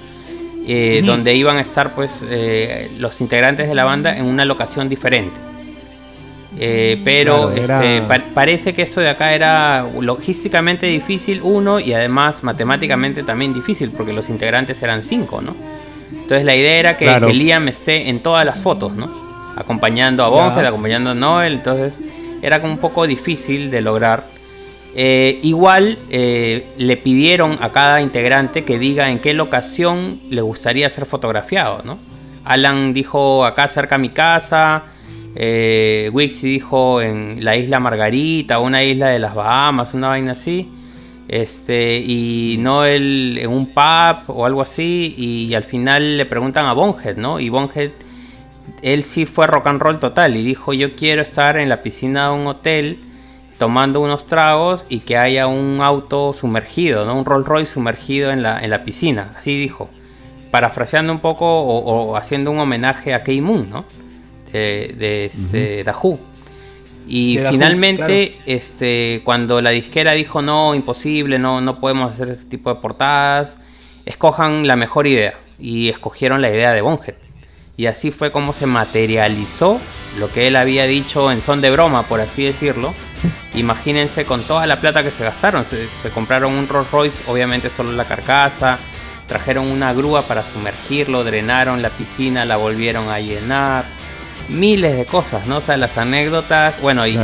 eh, donde iban a estar pues los integrantes de la banda en una locación diferente. Eh, pero este, parece que esto de acá era logísticamente difícil, uno, y además matemáticamente también difícil, porque los integrantes eran cinco, ¿no? Entonces la idea era que, Liam esté en todas las fotos, ¿no? Acompañando a Bongel, acompañando a Noel, entonces era como un poco difícil de lograr. Eh, igual eh, le pidieron a cada integrante que diga en qué locación le gustaría ser fotografiado, ¿no? Alan dijo acá cerca a mi casa, eh, dijo en la isla Margarita, una isla de las Bahamas, una vaina así. Este, y Noel en un pub o algo así. Y, al final le preguntan a Bonhead, ¿no? Y Bonhead, él sí fue rock and roll total. Y dijo: Yo quiero estar en la piscina de un hotel tomando unos tragos y que haya un auto sumergido, ¿no? Un Rolls Royce sumergido en la, en la piscina. Así dijo. Parafraseando un poco o, o haciendo un homenaje a Key Moon, ¿no? De, este, Y finalmente, este, cuando la disquera dijo no, imposible, no, no podemos hacer este tipo de portadas, escojan la mejor idea. Y escogieron la idea de Bonhead. Y así fue como se materializó lo que él había dicho en son de broma, por así decirlo. Imagínense con toda la plata que se gastaron. Se, se compraron un Rolls Royce, obviamente solo la carcasa. Trajeron una grúa para sumergirlo, drenaron la piscina, la volvieron a llenar miles de cosas, ¿no? O sea, las anécdotas, bueno, y,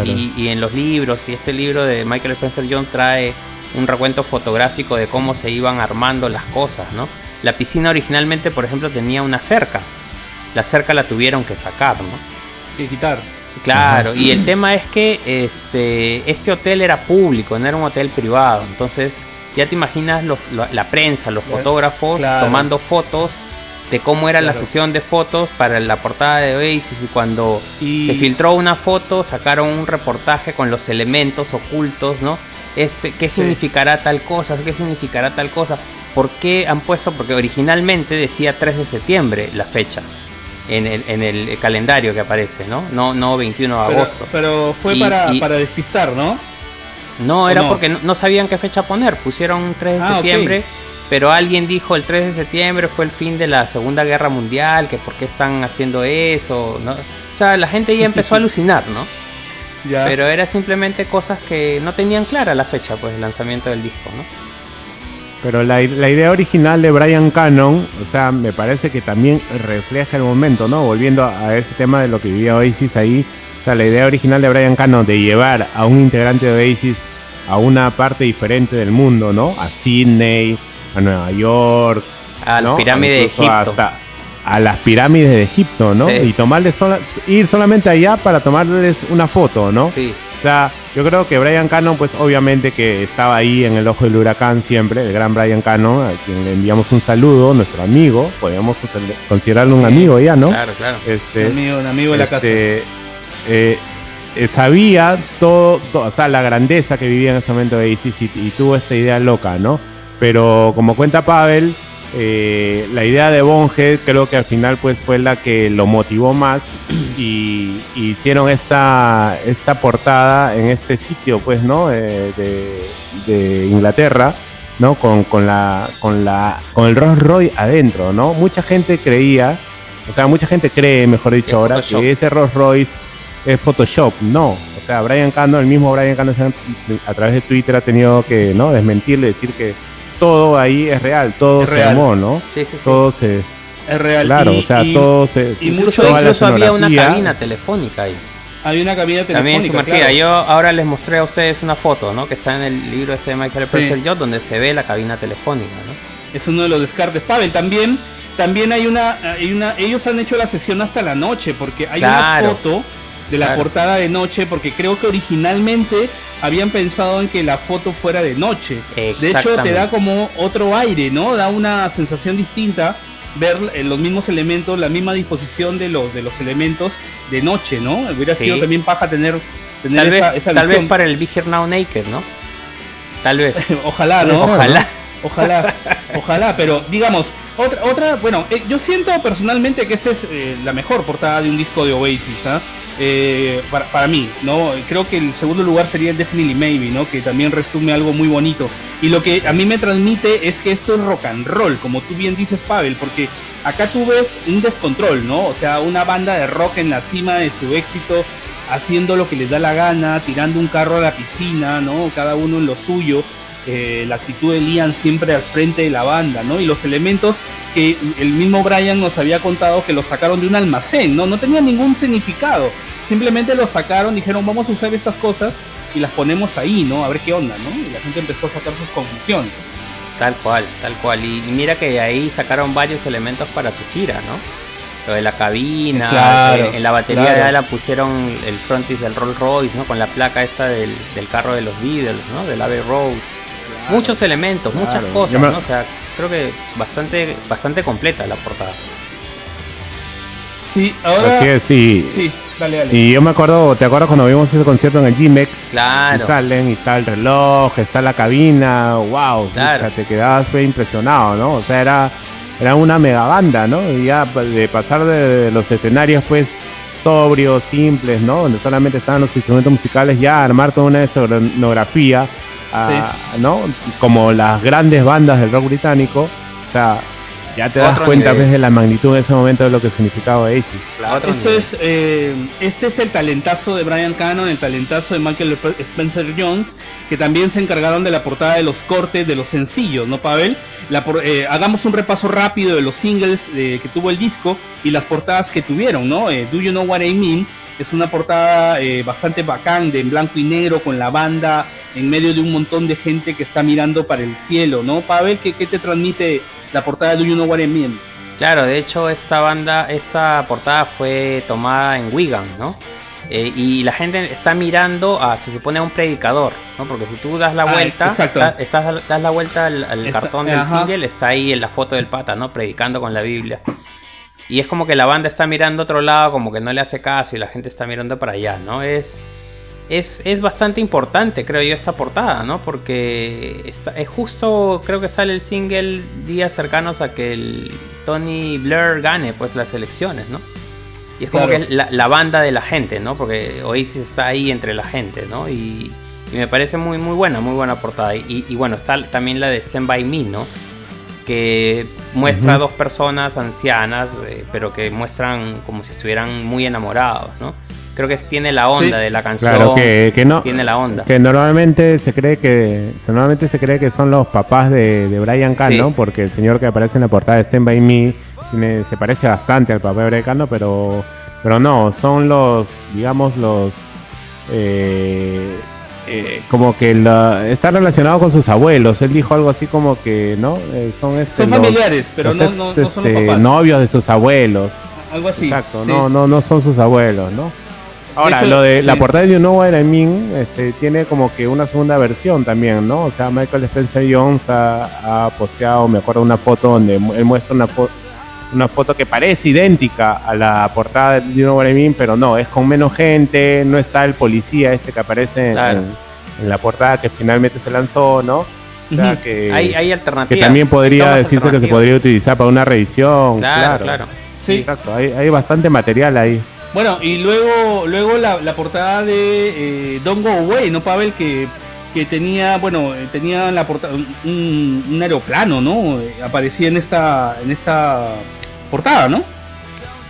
en los libros, y este libro de Michael Spencer John trae un recuento fotográfico de cómo se iban armando las cosas, ¿no? La piscina originalmente, por ejemplo, tenía una cerca. La cerca la tuvieron que sacar, ¿no? Que quitar. Claro, y el tema es que este, este hotel era público, no era un hotel privado. Entonces, ya te imaginas la, prensa, los fotógrafos tomando fotos de cómo era la sesión de fotos para la portada de Oasis y cuando se filtró una foto sacaron un reportaje con los elementos ocultos, ¿no? Este, ¿Qué significará tal cosa? ¿Qué significará tal cosa? ¿Por qué han puesto? Porque originalmente decía 3 de septiembre la fecha. En el, en el calendario que aparece, ¿no? No, no 21 de agosto. Pero fue para, para despistar, ¿no? No, era porque no, sabían qué fecha poner. Pusieron 3 de ah, septiembre pero alguien dijo el 3 de septiembre fue el fin de la Segunda Guerra Mundial, que por qué están haciendo eso, ¿no? O sea, la gente ya empezó a alucinar, ¿no? Pero era simplemente cosas que no tenían clara la fecha, pues, del lanzamiento del disco, ¿no? Pero la, idea original de Brian Cannon, o sea, me parece que también refleja el momento, ¿no? Volviendo a, ese tema de lo que vivía Oasis ahí, o sea, la idea original de Brian Cannon de llevar a un integrante de Oasis a una parte diferente del mundo, ¿no? A Sydney, a Nueva York, a las pirámides de Egipto. Hasta a las pirámides de Egipto, ¿no? Y tomarles ir solamente allá para tomarles una foto, ¿no? Sí. O sea, yo creo que Brian Cannon, pues obviamente que estaba ahí en el ojo del huracán siempre, el gran Brian Cannon, a quien le enviamos un saludo, nuestro amigo, podríamos considerarlo un amigo ya, ¿no? Claro, claro. Este, un amigo, un amigo de la casa. Este, eh, eh, sabía todo, o sea, la grandeza que vivía en ese momento de Isis y, y tuvo esta idea loca, ¿no? Pero como cuenta Pavel, eh, la idea de Bonhead creo que al final pues fue la que lo motivó más y, hicieron esta, esta portada en este sitio pues no eh, de, Inglaterra no con, la con la con el Rolls Royce adentro no mucha gente creía o sea mucha gente cree mejor dicho ahora que ese Rolls Royce es Photoshop. No o sea Brian Cando el mismo Brian Cando a través de Twitter ha tenido que no desmentirle decir que todo ahí es real, todo se armó, ¿no? Sí, sí, sí. Todo se... Es real. Claro, o sea, todo se... Y mucho incluso había una cabina telefónica ahí. Hay una cabina También telefónica. sumergida. claro. Yo ahora les mostré a ustedes una foto, ¿no? Que está en el libro este de Michael Sí. Purcell Yo, donde se ve la cabina telefónica, ¿no? Es uno de los descartes. Pavel, también, también hay una, hay una, ellos han hecho la sesión hasta la noche, porque hay Claro. una foto de la Claro. portada de noche, porque creo que originalmente habían pensado en que la foto fuera de noche. De hecho, te da como otro aire, ¿no? Da una sensación distinta ver eh, los mismos elementos, la misma disposición de los, de los elementos de noche, ¿no? Hubiera Sí. sido también paja tener, tener Tal, esa, vez, esa tal visión. vez para el Be Here Now Naked, ¿no? Tal vez. Ojalá, ¿no? Ojalá. Ojalá, ojalá, pero digamos, otra, otra bueno, eh, yo siento personalmente que esta es eh, la mejor portada de un disco de Oasis, ¿ah? Eh, para, para mí, ¿no? Creo que el segundo lugar sería el Definitely Maybe, ¿no? Que también resume algo muy bonito. Y lo que a mí me transmite es que esto es rock and roll, como tú bien dices, Pavel, porque acá tú ves un descontrol, ¿no? O sea, una banda de rock en la cima de su éxito, haciendo lo que les da la gana, tirando un carro a la piscina, ¿no? Cada uno en lo suyo. Eh, la actitud de Liam siempre al frente de la banda, ¿no? Y los elementos que el mismo Brian nos había contado que los sacaron de un almacén, ¿no? No tenía ningún significado. Simplemente los sacaron, dijeron, vamos a usar estas cosas y las ponemos ahí, ¿no? A ver qué onda, ¿no? Y la gente empezó a sacar sus conclusiones. Tal cual, tal cual. Y, y mira que de ahí sacaron varios elementos para su gira, ¿no? Lo de la cabina, Claro, en la batería claro. de Alan pusieron el frontis del Rolls Royce, ¿no? Con la placa esta del, del carro de los Beatles, ¿no? Del Abbey Road. Muchos elementos, muchas cosas, me- ¿no? O sea, creo que bastante, bastante completa la portada. Sí, ahora... Así es, sí. Sí, dale, dale. Y yo me acuerdo, ¿te acuerdas cuando vimos ese concierto en el G-Mex? Claro. Y salen, y está el reloj, está la cabina, wow, Claro. pucha, te quedabas pues, impresionado, ¿no? O sea, era, era una mega banda, ¿no? Y ya de pasar de los escenarios, pues, sobrios, simples, ¿no? Donde solamente estaban los instrumentos musicales, ya armar toda una escenografía, ¿no? Como las grandes bandas del rock británico, o sea, ya te das Otro cuenta nivel. pues, de la magnitud en ese momento de lo que significaba Oasis. Esto nivel. es, eh, este es el talentazo de Brian Cannon, el talentazo de Michael Spencer Jones, que también se encargaron de la portada de los cortes, de los sencillos, ¿no, Pavel? La por- eh, hagamos un repaso rápido de los singles eh, que tuvo el disco y las portadas que tuvieron, ¿no? Eh, Do You Know What I Mean? Es una portada eh, bastante bacán, de en blanco y negro, con la banda en medio de un montón de gente que está mirando para el cielo, ¿no? Pavel, ¿qué, qué te transmite la portada de Do You Know What I Mean? Claro, de hecho esta banda, esta portada fue tomada en Wigan, ¿no? Eh, y la gente está mirando a, se supone, a un predicador, ¿no? Porque si tú das la Ah, vuelta, da- estás, das la vuelta al, cartón del ajá. single, está ahí en la foto del pata, ¿no? Predicando con la Biblia. Y es como que la banda está mirando a otro lado, como que no le hace caso y la gente está mirando para allá, ¿no? Es, es, es bastante importante, creo yo, esta portada, ¿no? Porque está, es justo, creo que sale el single días cercanos a que el Tony Blair gane pues las elecciones, ¿no? Y es como Claro. que la, la banda de la gente, ¿no? Porque Oasis está ahí entre la gente, ¿no? Y, y me parece muy, muy buena, muy buena portada. Y, y bueno, está también la de Stand By Me, ¿no? Que muestra a Ujú. dos personas ancianas, eh, pero que muestran como si estuvieran muy enamorados, ¿no? Creo que tiene la onda Sí. de la canción. Claro, que, que no. Tiene la onda. Que normalmente se cree que normalmente se cree que son los papás de, de Brian Cano, Sí. porque el señor que aparece en la portada de Stand By Me tiene- se parece bastante al papá de Brian Cano, pero, pero no, son los, digamos, los... eh, eh, como que la- está relacionado con sus abuelos. Él dijo algo así como que, ¿no? Eh, son este, Son los- familiares, pero los no, ex, no, no son los este, papás. novios de sus abuelos. Algo así. Exacto, sí. no, no, no son sus abuelos, ¿no? Ahora, hecho, lo de la portada de You Know What I Mean este, tiene como que una segunda versión también, ¿no? O sea, Michael Spencer Jones ha, ha posteado, me acuerdo, una foto donde él muestra una, fo- una foto que parece idéntica a la portada de You Know What I Mean, pero no, es con menos gente, no está el policía este que aparece en, Claro. en la portada que finalmente se lanzó, ¿no? O sea, que, hay, hay que alternativas. también podría decirse que se podría utilizar para una revisión. Claro, claro. Sí. Exacto, hay, hay bastante material ahí. Bueno, y luego, luego la, la portada de eh, Don't Go Away, ¿no, Pavel? Que, que tenía, bueno, eh, tenía la portada un, un aeroplano, ¿no? Eh, Aparecía en esta, en esta portada, ¿no?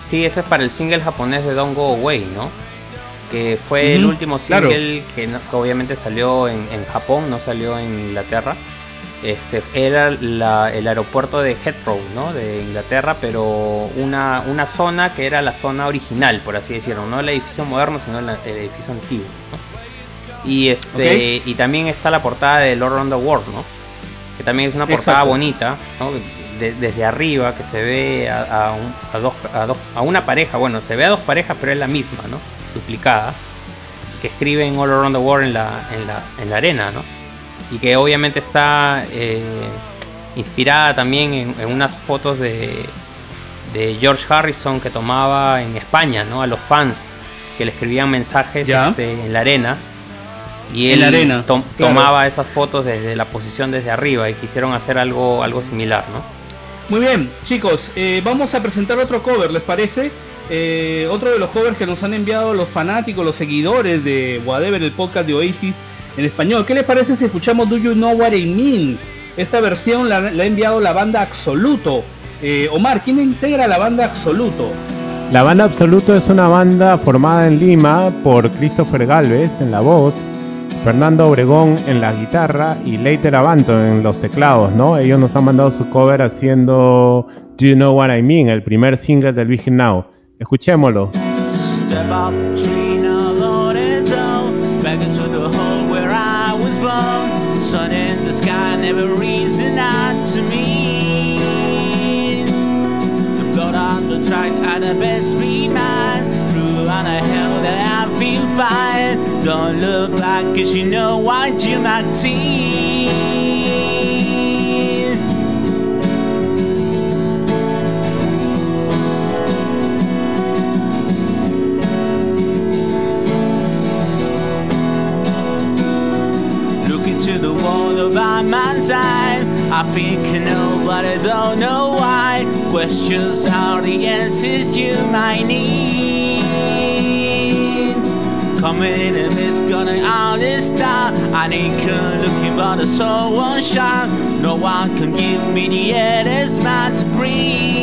Sí, ese es para el single japonés de Don't Go Away, ¿no? Que fue el último claro. single que, no- que obviamente salió en, en Japón, no salió en Inglaterra. este, era el aeropuerto de Heathrow, ¿no? De Inglaterra, pero una, una zona que era la zona original, por así decirlo, no el edificio moderno, sino el, edificio antiguo, Y este y también está la portada de Lord on the World, ¿no? Que también es una portada bonita, ¿no? Desde arriba, que se ve a, dos, a, una pareja, bueno, se ve a dos parejas, pero es la misma, ¿no? Duplicada, que escriben All Around the World en la, en la, en la arena, ¿no? y que obviamente está eh, inspirada también en, unas fotos de, de, George Harrison que tomaba en España, ¿no? A los fans que le escribían mensajes este, en la arena. Y él arena, tomaba esas fotos desde la posición desde arriba y quisieron hacer algo, algo similar, ¿no? Muy bien, chicos, eh, vamos a presentar otro cover, ¿les parece? Eh, otro de los covers que nos han enviado los fanáticos, los seguidores de Whatever, el podcast de Oasis, en español. ¿Qué les parece si escuchamos Do You Know What I Mean? Esta versión la, ha enviado la banda Absoluto. Eh, Omar, ¿quién integra la banda Absoluto? La banda Absoluto es una banda formada en Lima por Christopher Galvez en la voz, Fernando Obregón en la guitarra y Leiter Abanto en los teclados, ¿no? Ellos nos han mandado su cover haciendo Do You Know What I Mean, el primer single del Virgin Now. Escuchémoslo. sun in the sky never reason out to me. The blood on the track and the best be mine. Through on a hell that I feel fine. Don't look like cause you know what you might see. to the wall of my time. I think I know, but I don't know why. Questions are the answers you might need. Coming in and it's gonna all this time. I ain't good looking, but the soul won't shine. No one can give me the air that's to breathe.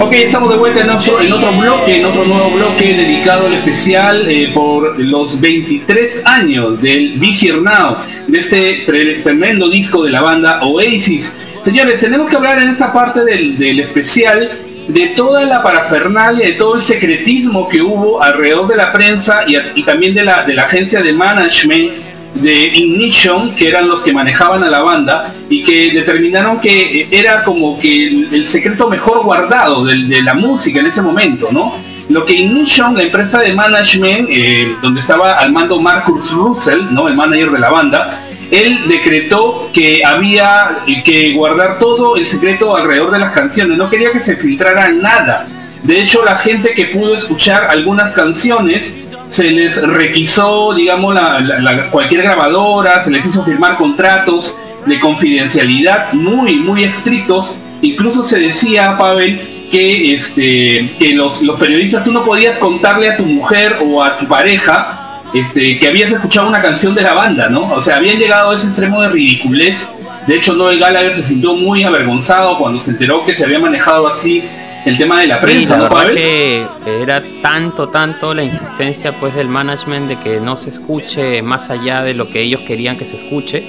Ok, estamos de vuelta en otro, en otro bloque, en otro nuevo bloque dedicado al especial eh, por los 23 años del Be Here Now, de este tremendo disco de la banda Oasis. Señores, tenemos que hablar en esta parte del, del especial de toda la parafernalia, de todo el secretismo que hubo alrededor de la prensa y, y también de la, de la agencia de management de Ignition, que eran los que manejaban a la banda, y que determinaron que era como que el, secreto mejor guardado de, la música en ese momento, ¿no? Lo que Ignition, la empresa de management, eh, donde estaba al mando Marcus Russell, ¿no? El manager de la banda, él decretó que había que guardar todo el secreto alrededor de las canciones, no quería que se filtrara nada. De hecho, la gente que pudo escuchar algunas canciones se les requisó, digamos, la, cualquier grabadora, se les hizo firmar contratos de confidencialidad muy, muy estrictos. Incluso se decía, Pavel, que, este, que los, los periodistas, tú no podías contarle a tu mujer o a tu pareja este, que habías escuchado una canción de la banda, ¿no? O sea, habían llegado a ese extremo de ridiculez. De hecho, Noel Gallagher se sintió muy avergonzado cuando se enteró que se había manejado así el tema de la prensa, ¿no, que era tanto, tanto la insistencia pues del management de que no se escuche más allá de lo que ellos querían que se escuche,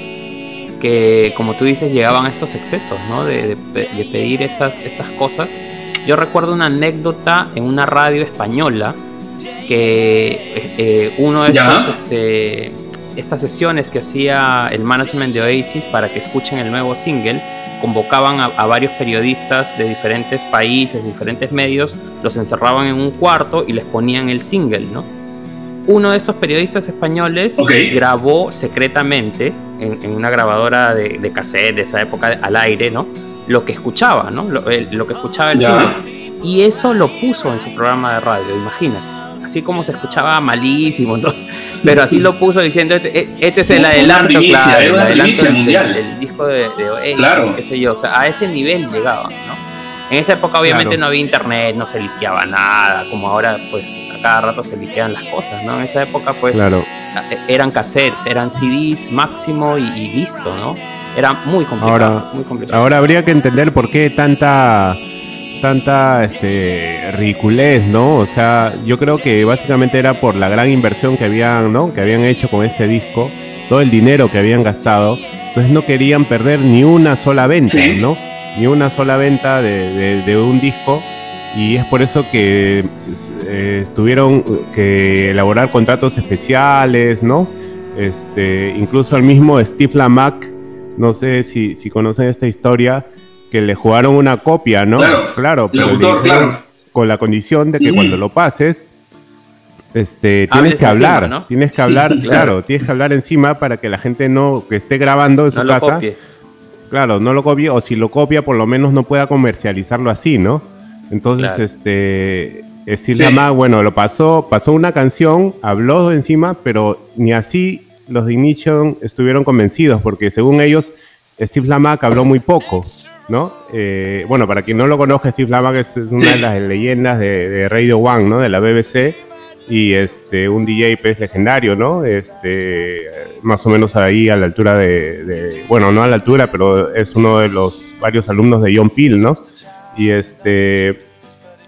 que como tú dices llegaban a estos excesos, ¿no? De, pedir estas, estas cosas. Yo recuerdo una anécdota en una radio española que eh, uno de estos, este, estas sesiones que hacía el management de Oasis para que escuchen el nuevo single, convocaban a, varios periodistas de diferentes países, diferentes medios, los encerraban en un cuarto y les ponían el single, ¿no? Uno de estos periodistas españoles grabó secretamente en, una grabadora de, de, cassette de esa época al aire, ¿no? Lo que escuchaba, ¿no? Lo, que escuchaba el single. Y eso lo puso en su programa de radio, imagínate. Así como se escuchaba malísimo, pero así lo puso diciendo, este, este es el adelanto, claro, el adelanto mundial. Del, disco de, de claro. qué sé yo, o sea, a ese nivel llegaba, ¿no? En esa época obviamente no había internet, no se liqueaba nada, como ahora pues a cada rato se liquean las cosas, ¿no? En esa época pues claro. eran cassettes, eran CDs máximo y, listo, ¿no? Era muy complicado, ahora, muy complicado. Ahora habría que entender por qué tanta tanta este ridiculez, ¿no? O sea, yo creo que básicamente era por la gran inversión que habían, ¿no? Que habían hecho con este disco, todo el dinero que habían gastado, entonces no querían perder ni una sola venta, ¿no? Ni una sola venta de, un disco y es por eso que eh, tuvieron que elaborar contratos especiales, ¿no? Este, incluso el mismo Steve Lamack, no sé si, si conocen esta historia, que le jugaron una copia, ¿no? Claro, claro, con la condición de que cuando lo pases, este, tienes que hablar, tienes que hablar, claro. tienes que hablar encima para que la gente no que esté grabando en su casa, claro, no lo copie o si lo copia por lo menos no pueda comercializarlo así, ¿no? Entonces, este, Steve sí. bueno, lo pasó, pasó una canción, habló encima, pero ni así los de Ignition estuvieron convencidos porque según ellos Steve Lamack habló muy poco. ¿No? Eh, bueno, para quien no lo conozca, Steve Lamack es, una de las leyendas de, Radio One, ¿no? De la BBC y este un DJ pues legendario, ¿no? Este más o menos ahí a la altura de, bueno, no a la altura, pero es uno de los varios alumnos de John Peel, ¿no? Y este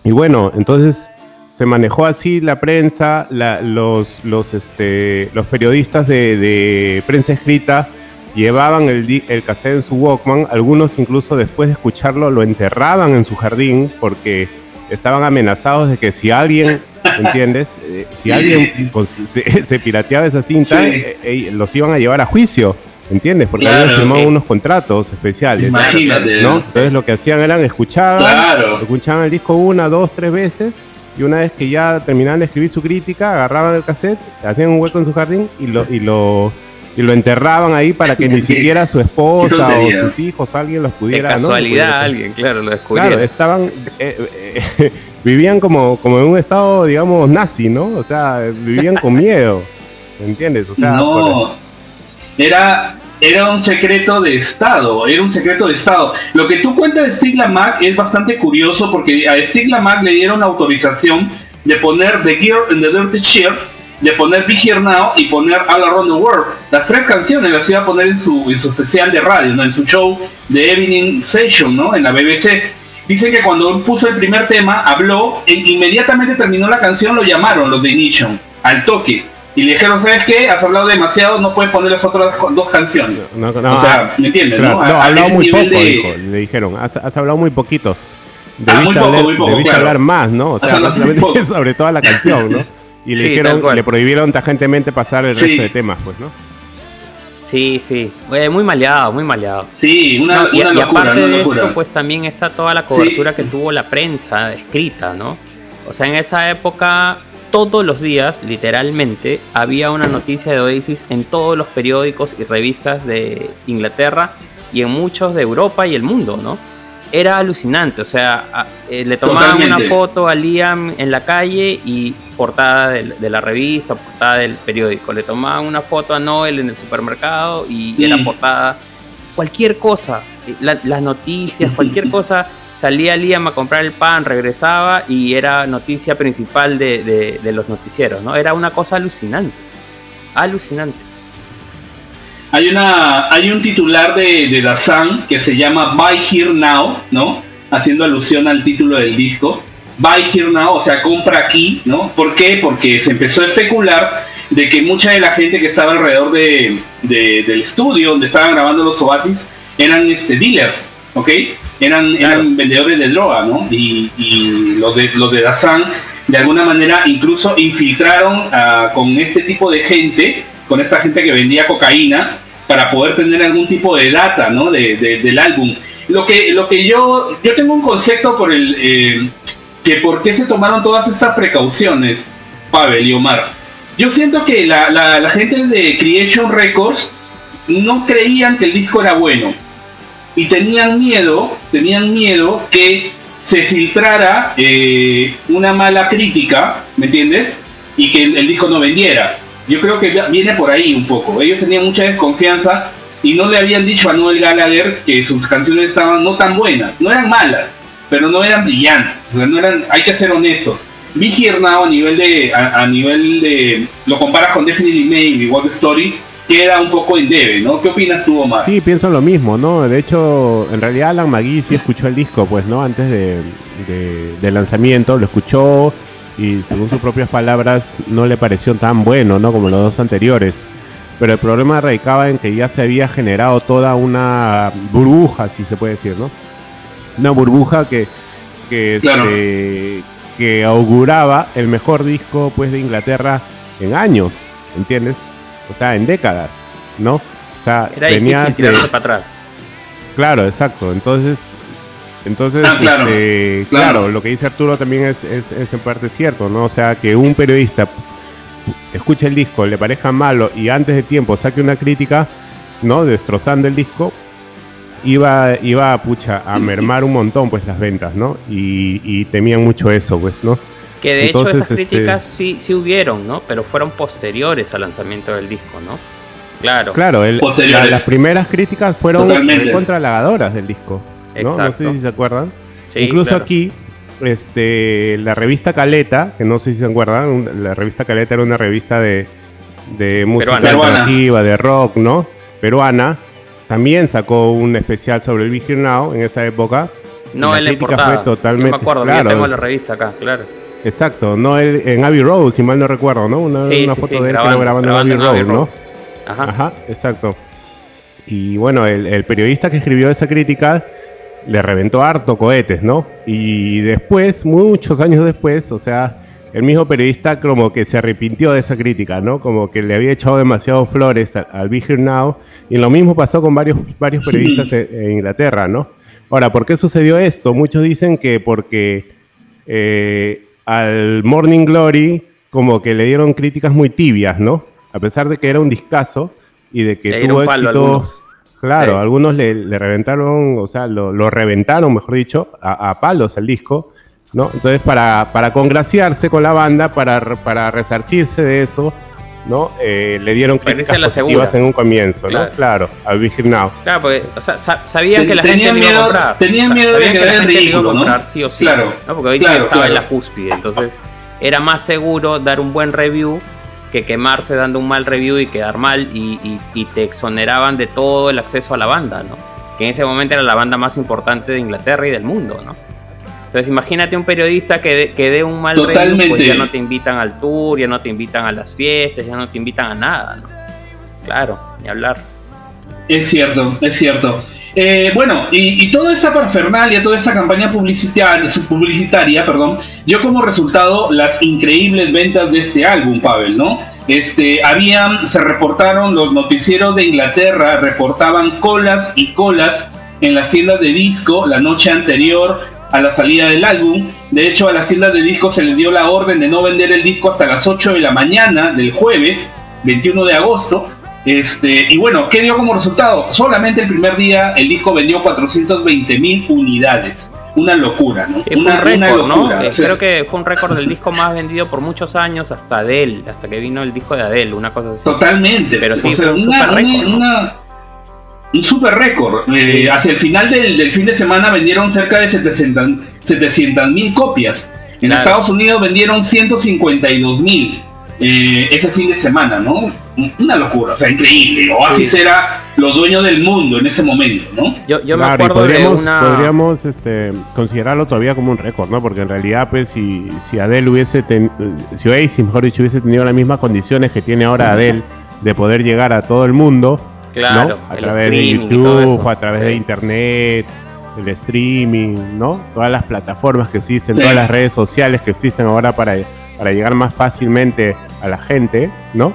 y bueno, entonces se manejó así la prensa, los los este los periodistas de, de prensa escrita llevaban el, el cassette en su Walkman, algunos incluso después de escucharlo lo enterraban en su jardín porque estaban amenazados de que si alguien, ¿entiendes? Eh, si alguien se, pirateaba esa cinta, eh, eh, los iban a llevar a juicio. ¿Entiendes? Porque habían firmado unos contratos especiales. Imagínate. ¿no? Entonces lo que hacían eran escuchaban, escuchaban el disco una, dos, tres veces y una vez que ya terminaban de escribir su crítica, agarraban el cassette, hacían un hueco en su jardín y lo, y lo y lo enterraban ahí para que ni siquiera su esposa o sus hijos, alguien los pudiera. De casualidad, alguien, claro, lo descubriera. Claro, estaban. Eh, eh, vivían como, como en un estado, digamos, nazi, ¿no? O sea, vivían con miedo. ¿Me entiendes? O sea, no. Era, era un secreto de Estado, era un secreto de Estado. Lo que tú cuentas de Stigla Mac es bastante curioso porque a Stigla Mac le dieron autorización de poner The Gear in the Dirty Shirt de poner Be Here Now y poner All Around the World. Las tres canciones las iba a poner en su, en su especial de radio, ¿no? en su show de Evening Session, ¿no? en la BBC. Dice que cuando puso el primer tema, habló, e inmediatamente terminó la canción, lo llamaron los de Ignition, al toque. Y le dijeron, ¿sabes qué? Has hablado demasiado, no puedes poner las otras dos canciones. o sea, ¿me entiendes? ¿no? ha hablado muy poco, le dijeron, has, hablado muy poquito. Ah, debiste, muy poco, hablar, muy poco, hablar más, ¿no? O sea, sobre toda la canción, ¿no? Y le dijeron, le prohibieron tajantemente pasar el resto de temas, pues, ¿no? Sí, sí, muy maleado, muy maleado. Sí, una, y, aparte de eso, pues también está toda la cobertura que tuvo la prensa escrita, ¿no? O sea, en esa época, todos los días, literalmente, había una noticia de Oasis en todos los periódicos y revistas de Inglaterra y en muchos de Europa y el mundo, ¿no? Era alucinante, o sea, eh, le tomaban una foto a Liam en la calle y portada de, la revista, portada del periódico, le tomaban una foto a Noel en el supermercado y era portada, cualquier cosa, eh, las noticias, cualquier cosa, salía Liam a comprar el pan, regresaba y era noticia principal de, de los noticieros, ¿no? Era una cosa alucinante, alucinante. Hay, una, hay un titular de, de Sun que se llama Buy Here Now, ¿no? Haciendo alusión al título del disco. Buy Here Now, o sea, compra aquí, ¿no? ¿Por qué? Porque se empezó a especular de que mucha de la gente que estaba alrededor de, del estudio donde estaban grabando los Oasis eran este, dealers, ¿ok? Eran, eran vendedores de droga, ¿no? Y, y los de, los de Dazan de alguna manera incluso infiltraron con este tipo de gente, con esta gente que vendía cocaína, para poder tener algún tipo de data ¿no? de, del álbum. Lo que, lo que yo, yo tengo un concepto por el eh, que por qué se tomaron todas estas precauciones, Pavel y Omar. Yo siento que la, la, gente de Creation Records no creían que el disco era bueno y tenían miedo, tenían miedo que se filtrara eh, una mala crítica, ¿me entiendes? Y que el, disco no vendiera. Yo creo que viene por ahí un poco. Ellos tenían mucha desconfianza y no le habían dicho a Noel Gallagher que sus canciones estaban no tan buenas, no eran malas, pero no eran brillantes. O sea, no eran, hay que ser honestos. Big a nivel de, a, nivel de, lo comparas con Definitely Maybe, What Story, queda un poco en debe, ¿no? ¿Qué opinas tú, Omar? Sí, pienso lo mismo, ¿no? De hecho, en realidad Alan McGee sí escuchó el disco, pues, ¿no? Antes de, del lanzamiento, lo escuchó y según sus propias palabras no le pareció tan bueno, ¿no? Como los dos anteriores. Pero el problema radicaba en que ya se había generado toda una burbuja, si se puede decir, ¿no? Una burbuja que, que, que auguraba el mejor disco, pues, de Inglaterra en años, ¿entiendes? o sea, en décadas, ¿no? O sea, Era tenías para atrás. Claro, exacto. Entonces, entonces, ah, este, claro, lo que dice Arturo también es, es, en parte cierto, ¿no? O sea, que un periodista escuche el disco, le parezca malo y antes de tiempo saque una crítica, ¿no? Destrozando el disco, iba, iba pucha, a mermar un montón pues las ventas, ¿no? Y, y temían mucho eso, pues, ¿no? Que de hecho esas este, críticas sí, sí hubieron, ¿no? Pero fueron posteriores al lanzamiento del disco, ¿no? Claro. Claro, las primeras críticas fueron contralagadoras del disco. ¿No? no sé si se acuerdan. Incluso aquí, este, la revista Caleta, que no sé si se acuerdan, la revista Caleta era una revista de, de música alternativa, de rock, ¿no? Peruana. También sacó un especial sobre el Big Now en esa época. No, en la portada. Fue totalmente, me acuerdo, claro, tengo la revista acá, claro. Exacto, no en Abbey Road, si mal no recuerdo, ¿no? Una, foto de él grabando, en Abbey Road, ¿no? Ajá. Ajá, exacto. Y bueno, el, periodista que escribió esa crítica le reventó harto cohetes, ¿no? Y después, muchos años después, o sea, el mismo periodista como que se arrepintió de esa crítica, ¿no? Como que le había echado demasiado flores al, Be Here Now. Y lo mismo pasó con varios, varios periodistas en, Inglaterra, ¿no? Ahora, ¿por qué sucedió esto? Muchos dicen que porque eh, al Morning Glory como que le dieron críticas muy tibias, ¿no? A pesar de que era un discazo y de que tuvo éxito. Claro, algunos le, reventaron, o sea, lo, reventaron, mejor dicho, a, palos el disco, ¿no? Entonces, para, para congraciarse con la banda, para, para resarcirse de eso, ¿no? Eh, le dieron críticas positivas en un comienzo, ¿no? Claro, al Big Now. Claro, porque o sea, sabían que la gente miedo, iba a comprar. Tenían miedo de que la gente iba a comprar sí o sí. Claro, ¿no? Porque hoy estaba en la cúspide, entonces era más seguro dar un buen review que quemarse dando un mal review y quedar mal y, y, y te exoneraban de todo el acceso a la banda, ¿no? Que en ese momento era la banda más importante de Inglaterra y del mundo, ¿no? Entonces imagínate un periodista que, que dé un mal Totalmente. pues ya no te invitan al tour, ya no te invitan a las fiestas, ya no te invitan a nada, ¿no? Claro, ni hablar. Es cierto, es cierto. Eh, bueno, y, toda esta parafernalia, toda esta campaña publicitaria, publicitaria, perdón, dio como resultado las increíbles ventas de este álbum, Pavel, ¿no? Este, habían, se reportaron, los noticieros de Inglaterra reportaban colas y colas en las tiendas de disco la noche anterior a la salida del álbum. De hecho, a las tiendas de discos se les dio la orden de no vender el disco hasta las 8 de la mañana del jueves 21 de agosto. Este, y bueno, ¿qué dio como resultado? Solamente el primer día el disco vendió 420 mil unidades. Una locura, ¿no? una, récord, locura. ¿no? Creo que fue un récord del disco más vendido por muchos años hasta Adele, hasta que vino el disco de Adele, una cosa así. Totalmente. Pero sí, una, un super récord. Eh, hacia el final del, fin de semana vendieron cerca de 700 mil copias. En Estados Unidos vendieron 152 mil eh, ese fin de semana, ¿no? Una locura, o sea, increíble. Oasis sí. era los dueños del mundo en ese momento, ¿no? Yo, me acuerdo podríamos, de una... podríamos este, considerarlo todavía como un récord, ¿no? Porque en realidad, pues, si, si Adele hubiese tenido, si Oasis, mejor dicho, hubiese tenido las mismas condiciones que tiene ahora Adele de poder llegar a todo el mundo, Claro, a través de YouTube, a través de internet, el streaming, ¿no? Todas las plataformas que existen, todas las redes sociales que existen ahora para, para llegar más fácilmente a la gente, ¿no?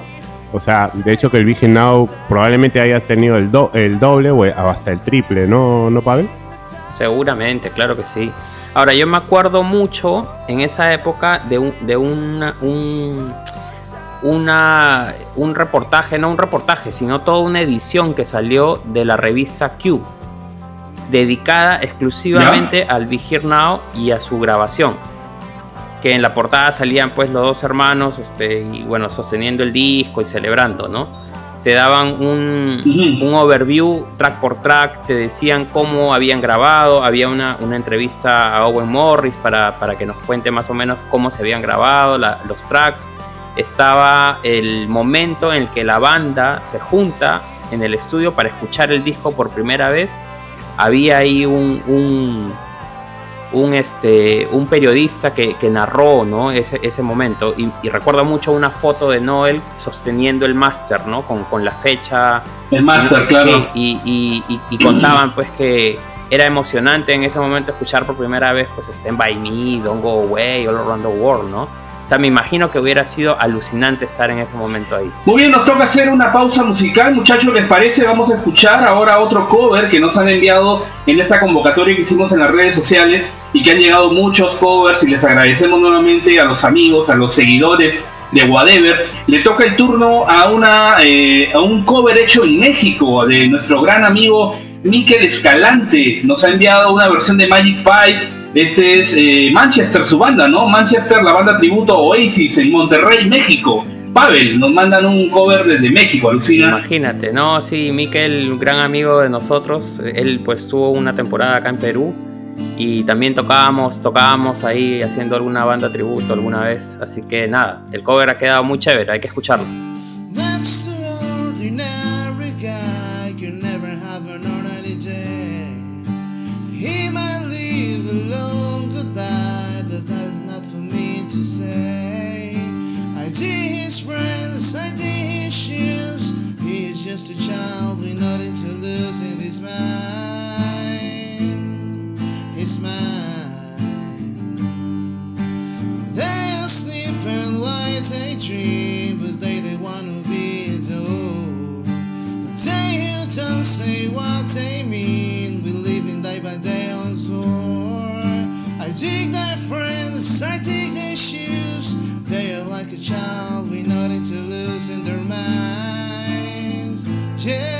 O sea, de hecho que el Vision Now probablemente hayas tenido el, el doble o hasta el triple, ¿no, ¿no Pavel? Seguramente, claro que sí. Ahora, yo me acuerdo mucho en esa época de un, de una, un, una, un reportaje, no un reportaje, sino toda una edición que salió de la revista Q, dedicada exclusivamente al Be Now y a su grabación. Que en la portada salían pues los dos hermanos, este, y bueno, sosteniendo el disco y celebrando, ¿no? Te daban un, un overview track por track, te decían cómo habían grabado, había una, una entrevista a Owen Morris para, para, que nos cuente más o menos cómo se habían grabado los tracks estaba el momento en el que la banda se junta en el estudio para escuchar el disco por primera vez. Había ahí un, un, este, un periodista que, narró ¿no? ese, ese momento y, recuerdo mucho una foto de Noel sosteniendo el máster ¿no? con, con la fecha. El máster, claro. Y, y, contaban pues que era emocionante en ese momento escuchar por primera vez pues Stand By Me, Don't Go Away, All Around the World, ¿no? O sea, me imagino que hubiera sido alucinante estar en ese momento ahí. Muy bien, nos toca hacer una pausa musical, muchachos, ¿les parece? Vamos a escuchar ahora otro cover que nos han enviado en esta convocatoria que hicimos en las redes sociales y que han llegado muchos covers y les agradecemos nuevamente a los amigos, a los seguidores de Whatever. Le toca el turno a, una, eh, a un cover hecho en México de nuestro gran amigo Miquel Escalante. Nos ha enviado una versión de Magic Pie este es eh, Manchester, su banda, ¿no? Manchester, la banda tributo Oasis en Monterrey, México. Pavel, nos mandan un cover desde México, alucina. Imagínate, ¿no? Sí, Miquel, un gran amigo de nosotros. Él pues tuvo una temporada acá en Perú y también tocábamos, tocábamos ahí haciendo alguna banda tributo alguna vez. Así que nada, el cover ha quedado muy chévere, hay que escucharlo. a long goodbye, there's not, not for me to say. I did his friends, I did his shoes. He is just a child with nothing to lose, in his mine. He's mine. They are sleeping white they dream, but they they wanna be though. They who don't say what they mean, we live in day by day on soul. Dig their friends, I dig their shoes. They are like a child with nothing to lose in their minds. chance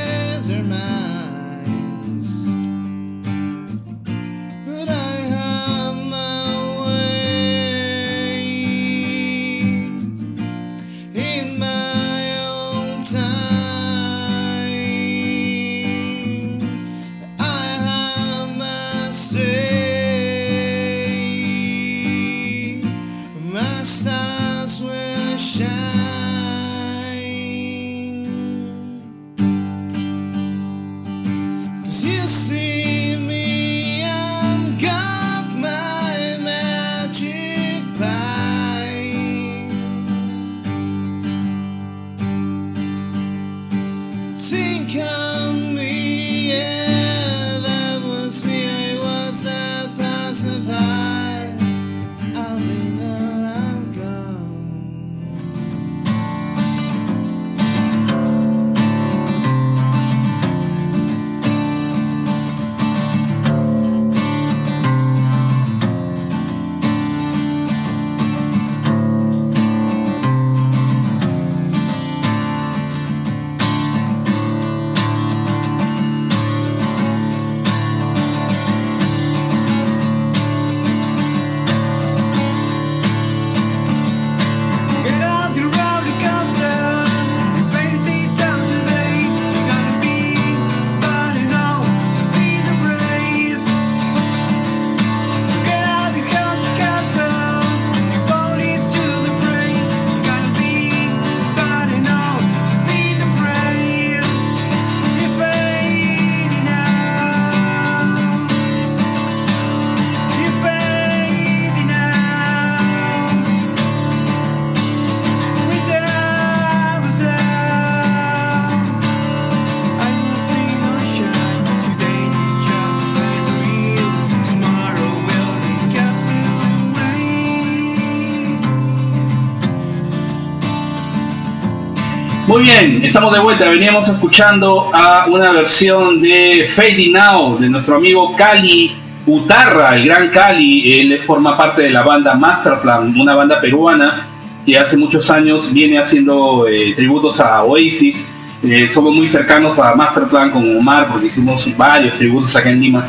bien, estamos de vuelta. Veníamos escuchando a una versión de Fading Now de nuestro amigo Cali Utarra, el gran Cali. Él forma parte de la banda Masterplan, una banda peruana que hace muchos años viene haciendo eh, tributos a Oasis. Eh, somos muy cercanos a Masterplan con Omar porque hicimos varios tributos acá en Lima.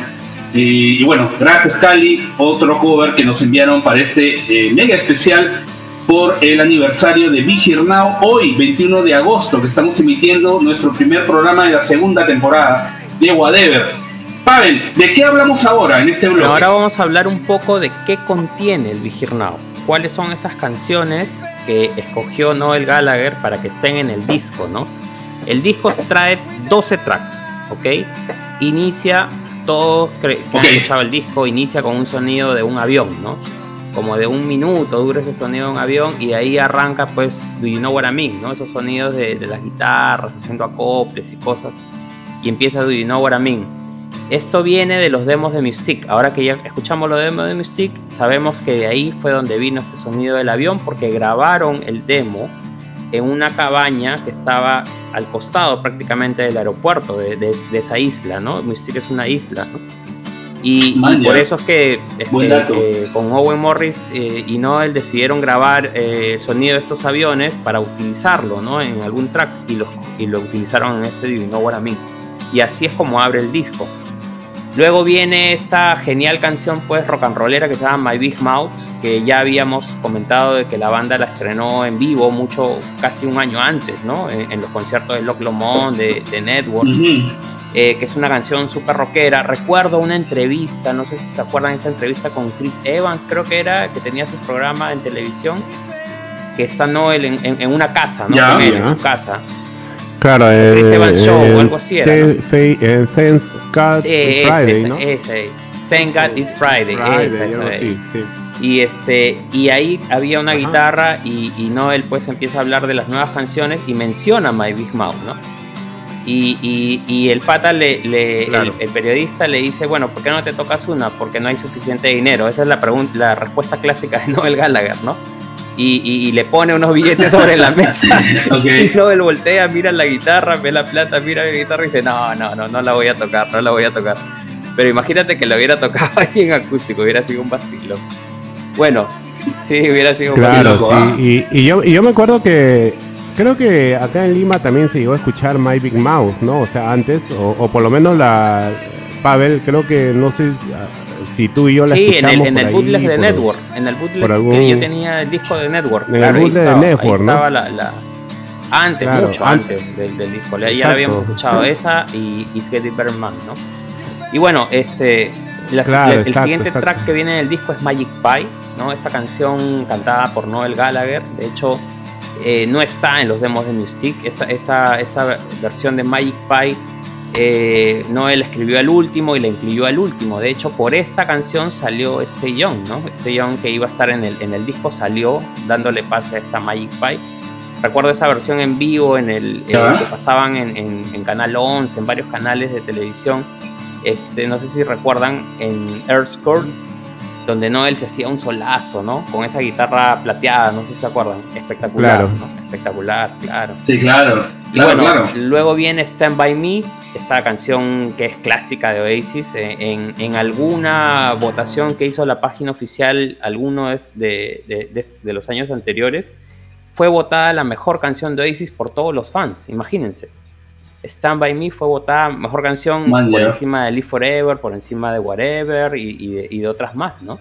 y bueno, gracias Cali, otro cover que nos enviaron para este eh, mega especial por el aniversario de Big Now, hoy 21 de agosto, que estamos emitiendo nuestro primer programa de la segunda temporada de Whatever. Pavel, ¿de qué hablamos ahora en este bloque? ahora vamos a hablar un poco de qué contiene el Big Now. ¿Cuáles son esas canciones que escogió Noel Gallagher para que estén en el disco, no? El disco trae 12 tracks, ¿ok? Inicia, todo que han escuchado el disco, inicia con un sonido de un avión, ¿no? Como de un minuto dura ese sonido de un avión y ahí arranca pues Do You Know What I Mean, ¿no? Esos sonidos de, las guitarras haciendo acoples y cosas y empieza Do You Know What I Mean. Esto viene de los demos de Mystique. Ahora que ya escuchamos los demos de Mystique, sabemos que de ahí fue donde vino este sonido del avión porque grabaron el demo en una cabaña que estaba al costado prácticamente del aeropuerto de, de esa isla, ¿no? Mystique es una isla, ¿no? Y, por eso es que este, eh, con Owen Morris eh, y Noel decidieron grabar eh, el sonido de estos aviones para utilizarlo ¿no? en algún track y lo, y lo utilizaron en este You Know What I Mean. Y así es como abre el disco. Luego viene esta genial canción pues rock and rollera que se llama My Big Mouth, que ya habíamos comentado de que la banda la estrenó en vivo mucho, casi un año antes, ¿no? En, los conciertos de Lock Lomond, de, de Network. Eh, que es una canción súper rockera. Recuerdo una entrevista, no sé si se acuerdan de esta entrevista con Chris Evans, creo que era, que tenía su programa en televisión, que está Noel en, una casa, ¿no? con él, en su casa. Claro, Chris Evans Show o algo así era. ¿no? Thanks God It's Friday, ¿no? Ese, Thank God It's Friday. Friday sí. Y este y ahí había una guitarra y, y Noel pues empieza a hablar de las nuevas canciones y menciona My Big Mouth, ¿no? Y, el pata, le, el, periodista le dice, bueno, ¿por qué no te tocas una? Porque no hay suficiente dinero. Esa es la, pregunta, la respuesta clásica de Noel Gallagher, ¿no? Y, le pone unos billetes sobre la mesa. Y Noel voltea, mira la guitarra, ve la plata, mira la guitarra y dice, no, no, no, no la voy a tocar, no la voy a tocar. Pero imagínate que lo hubiera tocado ahí en acústico, hubiera sido un vacilo. Bueno, sí, hubiera sido un claro, Sí. Y, y, yo, y yo me acuerdo que Creo que acá en Lima también se llegó a escuchar My Big Mouth, ¿no? O sea, antes, o, por lo menos la. Pavel, creo que no sé si tú y yo la sí, escuchamos. Sí, en el, en el bootleg de Network. En el bootleg que yo tenía el disco de Network. En el bootleg de Network, ¿no? Estaba la, la, antes, mucho antes, del, del, disco. Ya la habíamos escuchado esa y It's Getting Better Man, ¿no? Y bueno, este. el siguiente track que viene en el disco es Magic Pie, ¿no? Esta canción cantada por Noel Gallagher. De hecho eh, no está en los demos de Mystique. Esa, esa, esa versión de Magic Pie eh, Noel escribió al último y la incluyó al último. De hecho, por esta canción salió este Young, ¿no? Este Young que iba a estar en el, en el disco salió dándole pase a esta Magic Pie. Recuerdo esa versión en vivo en el que pasaban en, en, Canal 11, en varios canales de televisión. Este, no sé si recuerdan en Earthcore donde Noel se hacía un solazo, ¿no? Con esa guitarra plateada, no sé si se acuerdan. Espectacular, ¿no? Espectacular, claro. Sí, claro. bueno, luego viene Stand By Me, esta canción que es clásica de Oasis. Eh, en, alguna votación que hizo la página oficial, alguno de, de los años anteriores, fue votada la mejor canción de Oasis por todos los fans, imagínense. Stand By Me fue votada mejor canción por encima de Live Forever, por encima de Whatever y, de, otras más, ¿no?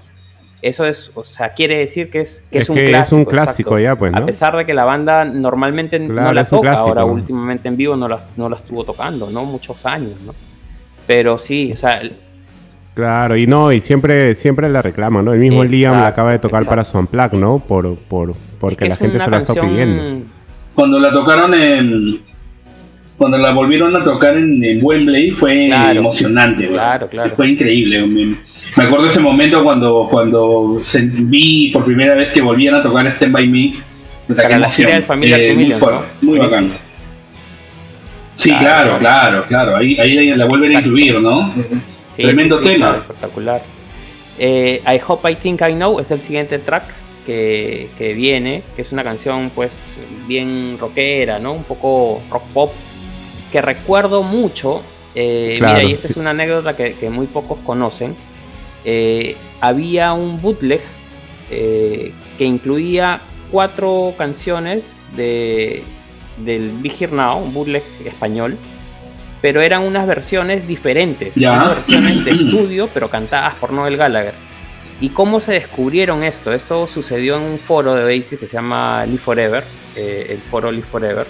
Eso es, o sea, quiere decir que es, que es, un clásico. Es un clásico ya, pues, ¿no? A pesar de que la banda normalmente no la toca, ahora últimamente en vivo no la, no la estuvo tocando, ¿no? Muchos años, ¿no? Pero sí, o sea... Claro, y no, y siempre, siempre la reclama, ¿no? El mismo Liam la acaba de tocar para su Unplugged, ¿no? Por, por, porque la gente se la está pidiendo. Cuando la tocaron en, cuando la volvieron a tocar en, Wembley fue emocionante, claro, claro. Fue increíble. Me, acuerdo ese momento cuando, cuando vi por primera vez que volvían a tocar Stand By Me. Para la de familia eh, muy, muy bacán. Sí, claro, claro, claro. Ahí, ahí la vuelven a incluir, ¿no? Tremendo tema. espectacular. Eh, I Hope I Think I Know es el siguiente track que, que viene, que es una canción pues bien rockera, ¿no? Un poco rock pop, que recuerdo mucho. Eh, Claro, mira, y esta sí. es una anécdota que, que muy pocos conocen. Eh, había un bootleg eh, que incluía cuatro canciones de, del Big Here Now, un bootleg español, pero eran unas versiones diferentes, Ya. unas versiones de estudio, pero cantadas por Noel Gallagher. ¿Y cómo se descubrieron esto? Esto sucedió en un foro de Oasis que se llama Live Forever, eh, el foro Live Forever.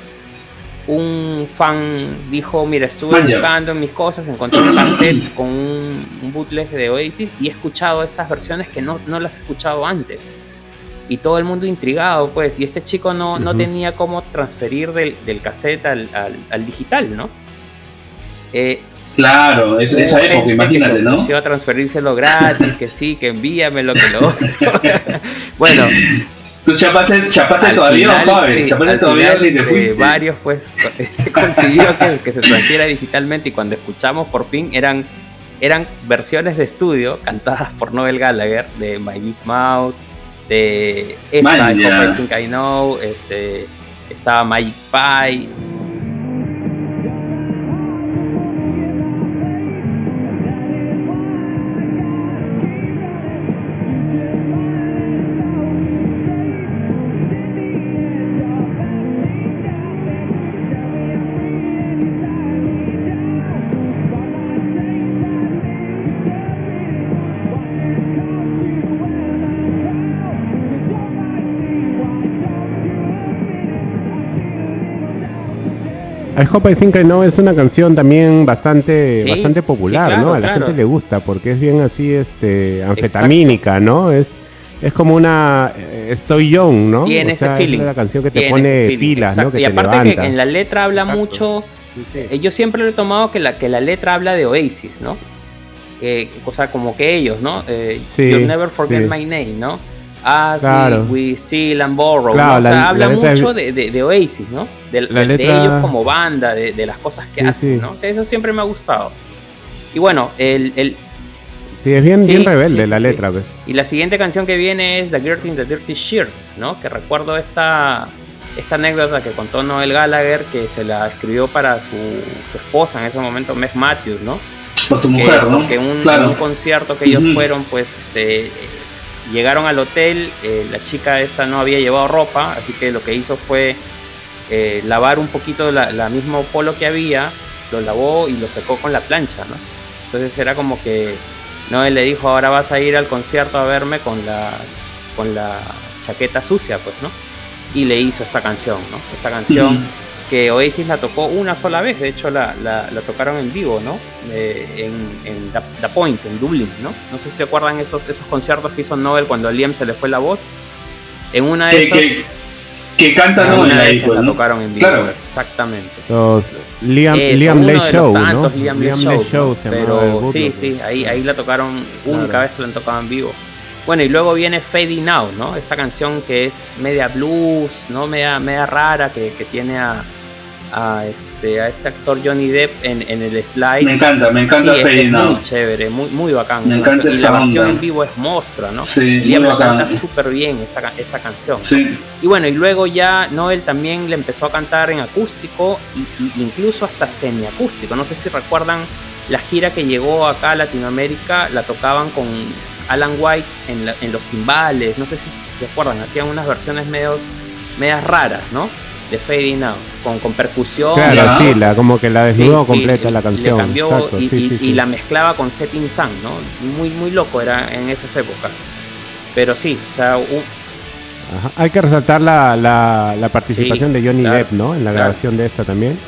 Un fan dijo, mira, estuve buscando en mis cosas, encontré un cassette con un, un bootleg de Oasis y he escuchado estas versiones que no, no las he escuchado antes. Y todo el mundo intrigado, pues, y este chico no, no tenía cómo transferir del, del cassette al, al- al digital, ¿no? Eh, Claro, es, esa Hubo época, imagínate, que ¿no? a transferírselo gratis, que sí, que envíamelo, que lo Bueno, Tú chapaste, chapaste todavía, final, Pavel, sí, chapaste todavía final, ni te eh, fuiste. varios, pues, se consiguió que, que se transfiera digitalmente y cuando escuchamos por fin eran, eran versiones de estudio cantadas por Noel Gallagher de My Big Mouth, de esta, Man, I Think I Know, este, estaba Magic Pie, I Hope I Think I Know es una canción también bastante, Sí, bastante popular, sí, claro, ¿no? A la claro. gente le gusta porque es bien así, este, anfetamínica, ¿no? Es, es como una eh, Estoy Young, ¿no? Tiene o sea, ese feeling. Es la canción que te tiene pone pilas, ¿no? Que y te aparte levanta. que en la letra habla Exacto. mucho Sí, sí. Eh, Yo siempre lo he tomado que la, que la letra habla de Oasis, ¿no? Que, o sea, como que ellos, ¿no? Eh, Sí, You'll never forget sí. my name, ¿no? As Claro. we, we and borrow. Claro, ¿no? O sea, la- la habla letra es- mucho de, de- de Oasis, ¿no? De, La de- de letra- ellos como banda, de, de las cosas que Sí, hacen, sí. ¿no? Eso siempre me ha gustado. Y bueno, el, el- Sí, es bien, Sí, bien rebelde sí, la sí, letra, sí. pues. y la siguiente canción que viene es The Girl in the Dirty Shirt, ¿no? Que recuerdo esta, esta anécdota que contó Noel Gallagher, que se la escribió para su, su esposa en ese momento, Meg Matthews, ¿no? Por su que, mujer, ¿no? que un, claro. un concierto que ellos Ujú. fueron, pues este, llegaron al hotel, eh, la chica esta no había llevado ropa, así que lo que hizo fue eh, lavar un poquito la, la mismo polo que había, lo lavó y lo secó con la plancha, ¿no? Entonces era como que Noel le dijo, ahora vas a ir al concierto a verme con la, con la chaqueta sucia, pues, ¿no? Y le hizo esta canción, ¿no? Esta canción. Que Oasis la tocó una sola vez, de hecho la, la- la tocaron en vivo, ¿no? Eh, en en The, The Point, en Dublin, ¿no? No sé si se acuerdan esos, esos conciertos que hizo Noel cuando a Liam se le fue la voz. En una de Que, esas, que, que canta en una la de esas pues, la ¿no? tocaron en vivo, Claro. exactamente. Los Liam, Eso, Liam uno Lay de los Show, ¿no? tantos Liam Lay Show, Show ¿no? se llamaba el Pero sí, pues. sí, ahí, ahí la tocaron única Claro. vez que la han tocado en vivo. Bueno, y luego viene Fading Now, ¿no? Esta canción que es media blues, ¿no? Media, media rara, que, que tiene a, a este, a este actor Johnny Depp en, en el slide. Me encanta, me encanta Sí, es, Now. muy chévere, muy, muy bacán. Me ¿no? encanta y esa la onda. en vivo es mostra, ¿no? Sí, Liam muy la canta bacán. súper bien esa, esa canción. Sí, Y bueno, y luego ya Noel también le empezó a cantar en acústico y, y incluso hasta semiacústico. No sé si recuerdan la gira que llegó acá a Latinoamérica, la tocaban con Alan White en, la- en los timbales, no sé si, si se acuerdan, hacían unas versiones medios, medias raras, ¿no? De Fading Out, con, con percusión. Claro, sí, la, como que la desnudó Sí, completa la canción. Le cambió Exacto, y, sí, y- sí, y sí. la mezclaba con Setting Sun, ¿no? Muy, muy loco era en esas épocas. Pero sí, o sea, un- Ajá. Hay que resaltar la, la, la participación de Johnny claro, Depp, ¿no? En la claro. grabación de esta también.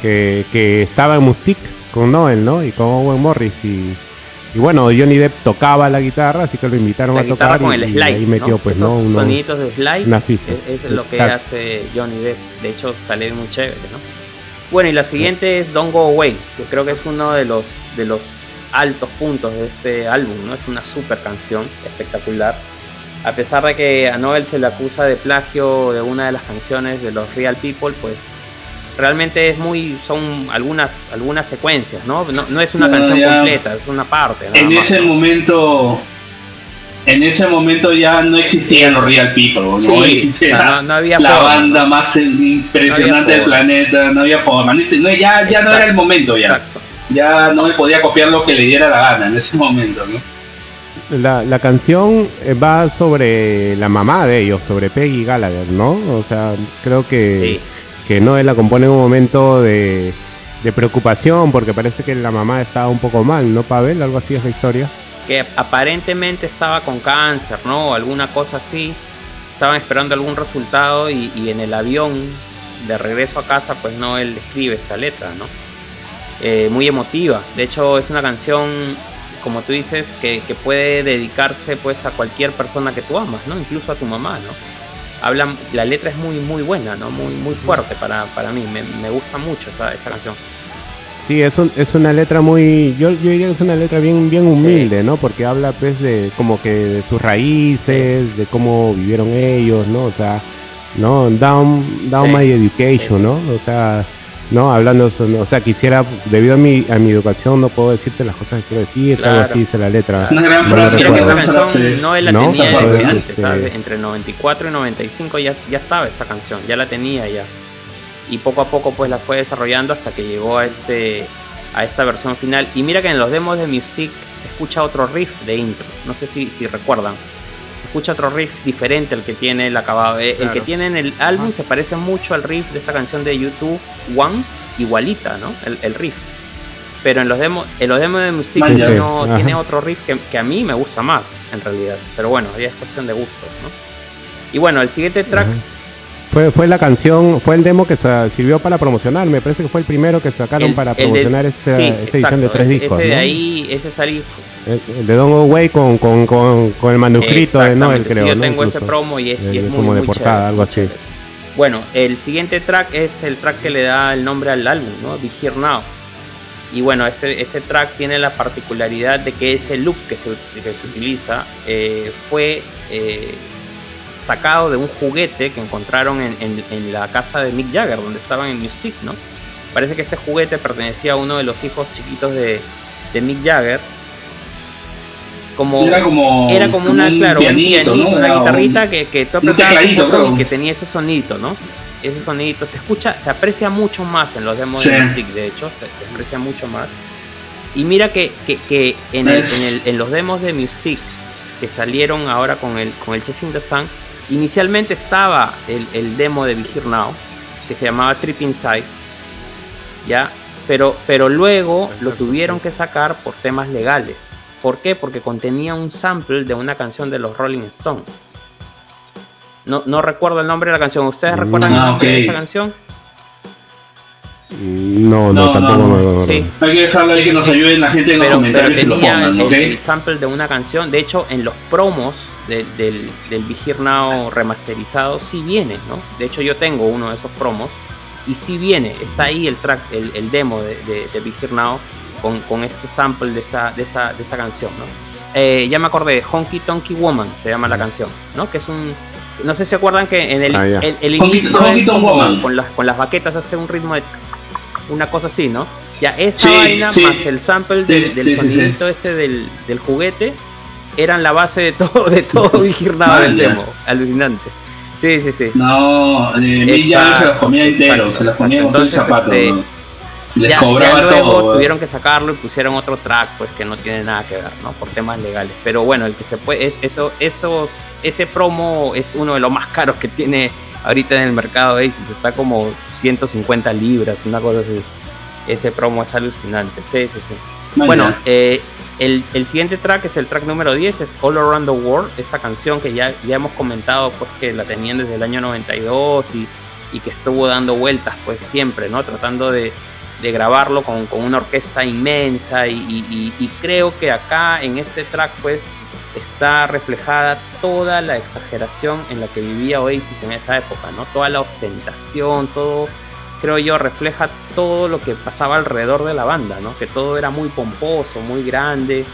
Que, que estaba en Mustic con Noel, ¿no? Y con Owen Morris. Y, y bueno, Johnny Depp tocaba la guitarra, así que lo invitaron la a tocar. con y, el y slide. ahí metió, ¿no? pues, Esos ¿no? Unos- soniditos de slide. unas pistas. Es, es lo que hace Johnny Depp. De hecho, sale muy chévere, ¿no? Bueno, y la siguiente es Don't Go Away, que creo que es uno de los, de los altos puntos de este álbum, ¿no? Es una super canción, espectacular. A pesar de que a Noel se le acusa de plagio de una de las canciones de los Real People, pues realmente es muy, son algunas, algunas secuencias, ¿no? No, no es una canción ya. completa, es una parte. en más, ese ¿no? momento en ese momento ya no existían los Real People, ¿no? Sí, Existía no, no había la forma, banda ¿no? más impresionante del planeta, no había forma, ya, ya no era el momento ya, Exacto. ya no me podía copiar lo que le diera la gana en ese momento, ¿no? La, la canción eh, va sobre la mamá de ellos, sobre Peggy Gallagher, ¿no? O sea, creo que, Sí. Que Noel la compone en un momento de, preocupación porque parece que la mamá estaba un poco mal, ¿no, Pavel? Algo así es la historia. que aparentemente estaba con cáncer, ¿no? O alguna cosa así. Estaban esperando algún resultado y, y en el avión de regreso a casa, pues no, él escribe esta letra, ¿no? Eh, muy emotiva. De hecho, es una canción, como tú dices, que, que puede dedicarse pues a cualquier persona que tú amas, ¿no? Incluso a tu mamá, ¿no? Hablan, la letra es muy, muy buena, ¿no? Muy, muy fuerte para, para mí. Me, me gusta mucho esa, esa canción. Sí, es, un- es una letra muy, yo, yo diría que es una letra bien, bien humilde, ¿no? Porque habla pues de como que de sus raíces, de cómo vivieron ellos, ¿no? O sea, ¿no? Down, down Sí. my education, ¿no? O sea, ¿no? Hablando, o sea, quisiera, debido a mi, a mi educación no puedo decirte las cosas que quiero decir, algo Claro. así dice la letra. Una gran No frase, esa canción no él la ¿No? tenía Esa desde parte, antes, este- ¿sabes? Entre 94 y 95 ya, ya estaba esta canción, ya la tenía ya. Y poco a poco pues la fue desarrollando hasta que llegó a este a esta versión final. Y mira que en los demos de Music se escucha otro riff de intro, no sé si, si recuerdan. Escucha otro riff diferente al que tiene el acabado. El que tiene en el álbum se parece mucho al riff de esta canción de YouTube One, igualita, ¿no? El, el riff. Pero en los demos, en los demos de Music Sí, sí. no Ajá. tiene otro riff que, que a mí me gusta más, en realidad. Pero bueno, ya es cuestión de gustos, ¿no? Y bueno, el siguiente track, Ajá. Fue, fue la canción, fue el demo que se sirvió para promocionar, me parece que fue el primero que sacaron el- para el promocionar esta, sí, esta edición de tres ese- discos. Ese de ahí, ese salí. El, el de Don Away con, con, con, con el manuscrito de Noel, sí, creo. yo ¿no? tengo ese promo y es, y es muy, como de muy portada, chévere, algo así. Bueno, el siguiente track es el track que le da el nombre al álbum, ¿no? Be Here Now. Y bueno, este, este track tiene la particularidad de que ese loop que se, que se utiliza eh, fue eh, sacado de un juguete que encontraron en, en- en la casa de Mick Jagger, donde estaban en Mystic, ¿no? Parece que este juguete pertenecía a uno de los hijos chiquitos de, de Mick Jagger. Como, Era como, era como una, un claro, un pianito, pianito, ¿no? una un- guitarrita que, que tú y que tenía ese sonidito, ¿no? Ese sonidito se escucha, se aprecia mucho más en los demos Sí. de Mystic, de hecho, se, se aprecia mucho más. Y mira que, que, que en, el- en, el- en los demos de Mystic que salieron ahora con el, con el Chasing the Sun, inicialmente estaba el, el demo de Be Here Now, que se llamaba Trip Inside, ¿ya? Pero, pero luego lo tuvieron que sacar por temas legales. ¿Por qué? Porque contenía un sample de una canción de los Rolling Stones. No, no recuerdo el nombre de la canción. ¿Ustedes Mm. recuerdan el Ah, nombre de esa canción? No, no, No, tampoco no, me acuerdo. Sí. Hay que dejarlo ahí que nos ayuden la gente en los pero, pero comentarios y lo tenía pongan, el, ¿ok? el sample de una canción. De hecho, en los promos de- del, del Now remasterizado sí viene, ¿no? De hecho, yo tengo uno de esos promos y sí viene. Está ahí el track, el, el demo de, de, de Now con, con este sample de esa, de esa, de esa canción, ¿no? Eh, ya me acordé, Honky Tonky Woman se llama la canción, ¿no? Que es un... No sé si se acuerdan que en el, Ah, el, el Honky- inicio Honky Woman. con las, con las baquetas hace un ritmo de una cosa así, ¿no? Ya esa Sí, vaina sí. más el sample Sí, del, del sí, sí, sí. sonidito este del, del juguete eran la base de todo, de todo Vigirnado del Vaya. demo. Alucinante. Sí, sí, sí. No, eh, Jagger se los comía Exacto, entero, se los ponía con todo el zapato. este, ¿no? Les ya, cobraba ya luego todo. tuvieron que sacarlo y pusieron otro track, pues que no tiene nada que ver, ¿no? Por temas legales. Pero bueno, el que se puede, es, eso, esos, ese promo es uno de los más caros que tiene ahorita en el mercado Aces. Está como 150 libras, una cosa así. Ese promo es alucinante. Sí, sí, sí. Bueno, eh, el, siguiente track es el track número 10, es All Around the World, esa canción que ya, ya hemos comentado pues que la tenían desde el año 92 y, y que estuvo dando vueltas pues siempre, ¿no? Tratando de, de grabarlo con, con una orquesta inmensa y- y- y creo que acá en este track pues está reflejada toda la exageración en la que vivía Oasis en esa época, ¿no? Toda la ostentación, todo, creo yo, refleja todo lo que pasaba alrededor de la banda, ¿no? Que todo era muy pomposo, muy grande,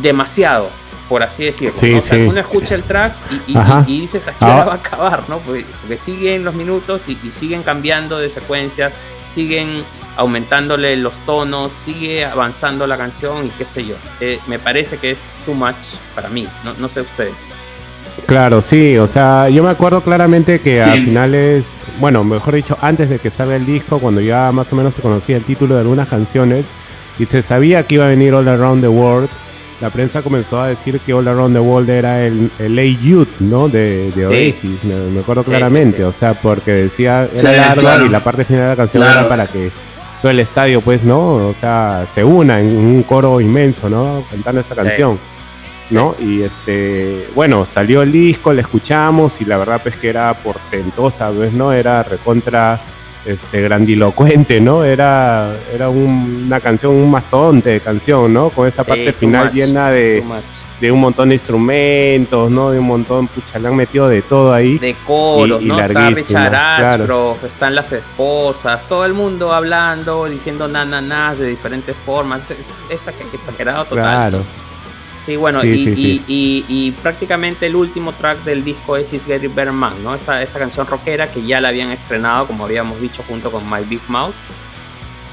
demasiado, por así decirlo. Sí, ¿no? O sea, sí. uno escucha el track y, y- y- y dices, aquí Ah. va a acabar, ¿no? Porque, porque siguen los minutos y, y siguen cambiando de secuencias, siguen aumentándole los tonos, sigue avanzando la canción y qué sé yo. Eh, me parece que es too much para mí, no, no sé ustedes. Claro, sí, o sea, yo me acuerdo claramente que a finales, bueno, mejor dicho, antes de que salga el disco, cuando ya más o menos se conocía el título de algunas canciones y se sabía que iba a venir All Around the World, la prensa comenzó a decir que All Around the World era el, el Youth, ¿no? De, Oasis, me, acuerdo claramente, o sea, porque decía, era y la parte final de la canción era para que todo el estadio, pues, ¿no? O sea, se una en un coro inmenso, ¿no? Cantando esta canción. ¿No? Y este, bueno, salió el disco, la escuchamos y la verdad pues que era portentosa, ¿ves? ¿No? Era recontra este grandilocuente, ¿no? Era, era una canción, un mastodonte de canción, ¿no? Con esa parte final llena de, de un montón de instrumentos, ¿no? De un montón, pucha, le han metido de todo ahí. De coros, ¿no? Está Richard están las esposas, todo el mundo hablando, diciendo na, de diferentes formas. Es, exagerado total. Claro. Sí, bueno, y, prácticamente el último track del disco es Is Getting Better Man, ¿no? Esa, esa canción rockera que ya la habían estrenado, como habíamos dicho, junto con My Big Mouth.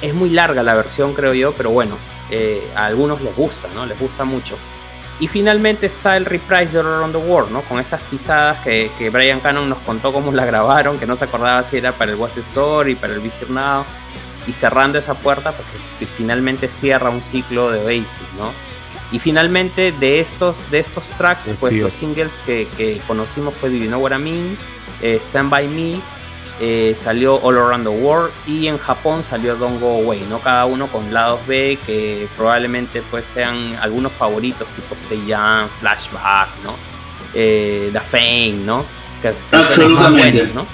Es muy larga la versión, creo yo, pero bueno, eh, a algunos les gusta, ¿no? Les gusta mucho. Y finalmente está el reprise de Around the World, ¿no? Con esas pisadas que, que, Brian Cannon nos contó cómo la grabaron, que no se acordaba si era para el West Story, para el Vision Now, y cerrando esa puerta, porque finalmente cierra un ciclo de Oasis, ¿no? Y finalmente de estos, de estos tracks, pues los singles que, conocimos fue Divino What I Mean, eh, Stand By Me, eh, salió All Around the World y en Japón salió Don't Go Away, ¿no? Cada uno con lados B que probablemente pues sean algunos favoritos tipo Young, Flashback, ¿no? Eh, The Fame, ¿no? Absolutamente. ¿no?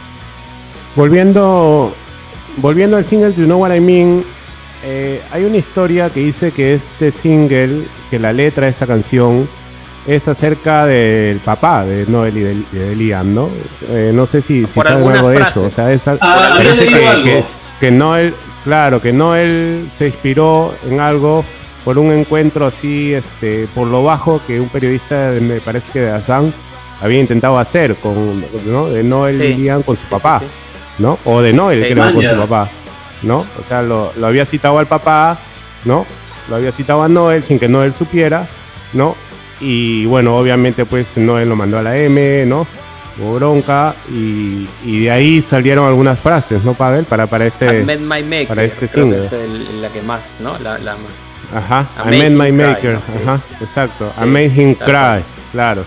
Volviendo, volviendo al single You Know What I Mean, eh, hay una historia que dice que este single, que la letra de esta canción es acerca del papá de Noel y de, Liam, ¿no? Eh, no sé si, si saben algo de eso. O sea, es, ah, parece que, que, Noel, claro, que Noel se inspiró en algo por un encuentro así, este, por lo bajo que un periodista, me parece que de Assam, había intentado hacer con, ¿no? De Noel y Liam con su papá, ¿no? O de Noel, creo, con su papá. ¿No? O sea, lo, había citado al papá, ¿no? Lo había citado a Noel sin que Noel supiera, ¿no? Y bueno, obviamente pues Noel lo mandó a la M, ¿no? Hubo bronca y, de ahí salieron algunas frases, ¿no, Pavel? Para, para este, my para este single. es la que más, ¿no? La, la Ajá, I met my maker, ajá, exacto. I made him cry, claro,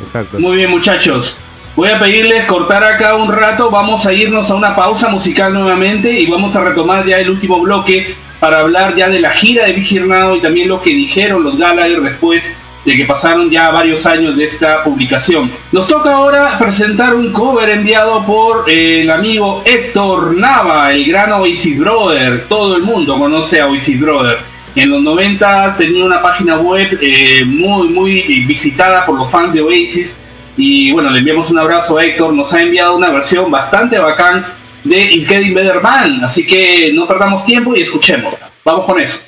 exacto. Muy bien, muchachos. Voy a pedirles cortar acá un rato, vamos a irnos a una pausa musical nuevamente y vamos a retomar ya el último bloque para hablar ya de la gira de Vigirnado y también lo que dijeron los Gallagher después de que pasaron ya varios años de esta publicación. Nos toca ahora presentar un cover enviado por eh, el amigo Héctor Nava, el gran Oasis Brother. Todo el mundo conoce a Oasis Brother. En los 90 tenía una página web eh, muy, muy visitada por los fans de Oasis y bueno, le enviamos un abrazo a Héctor. Nos ha enviado una versión bastante bacán de It's Getting Better. Así que no perdamos tiempo y escuchemos. Vamos con eso.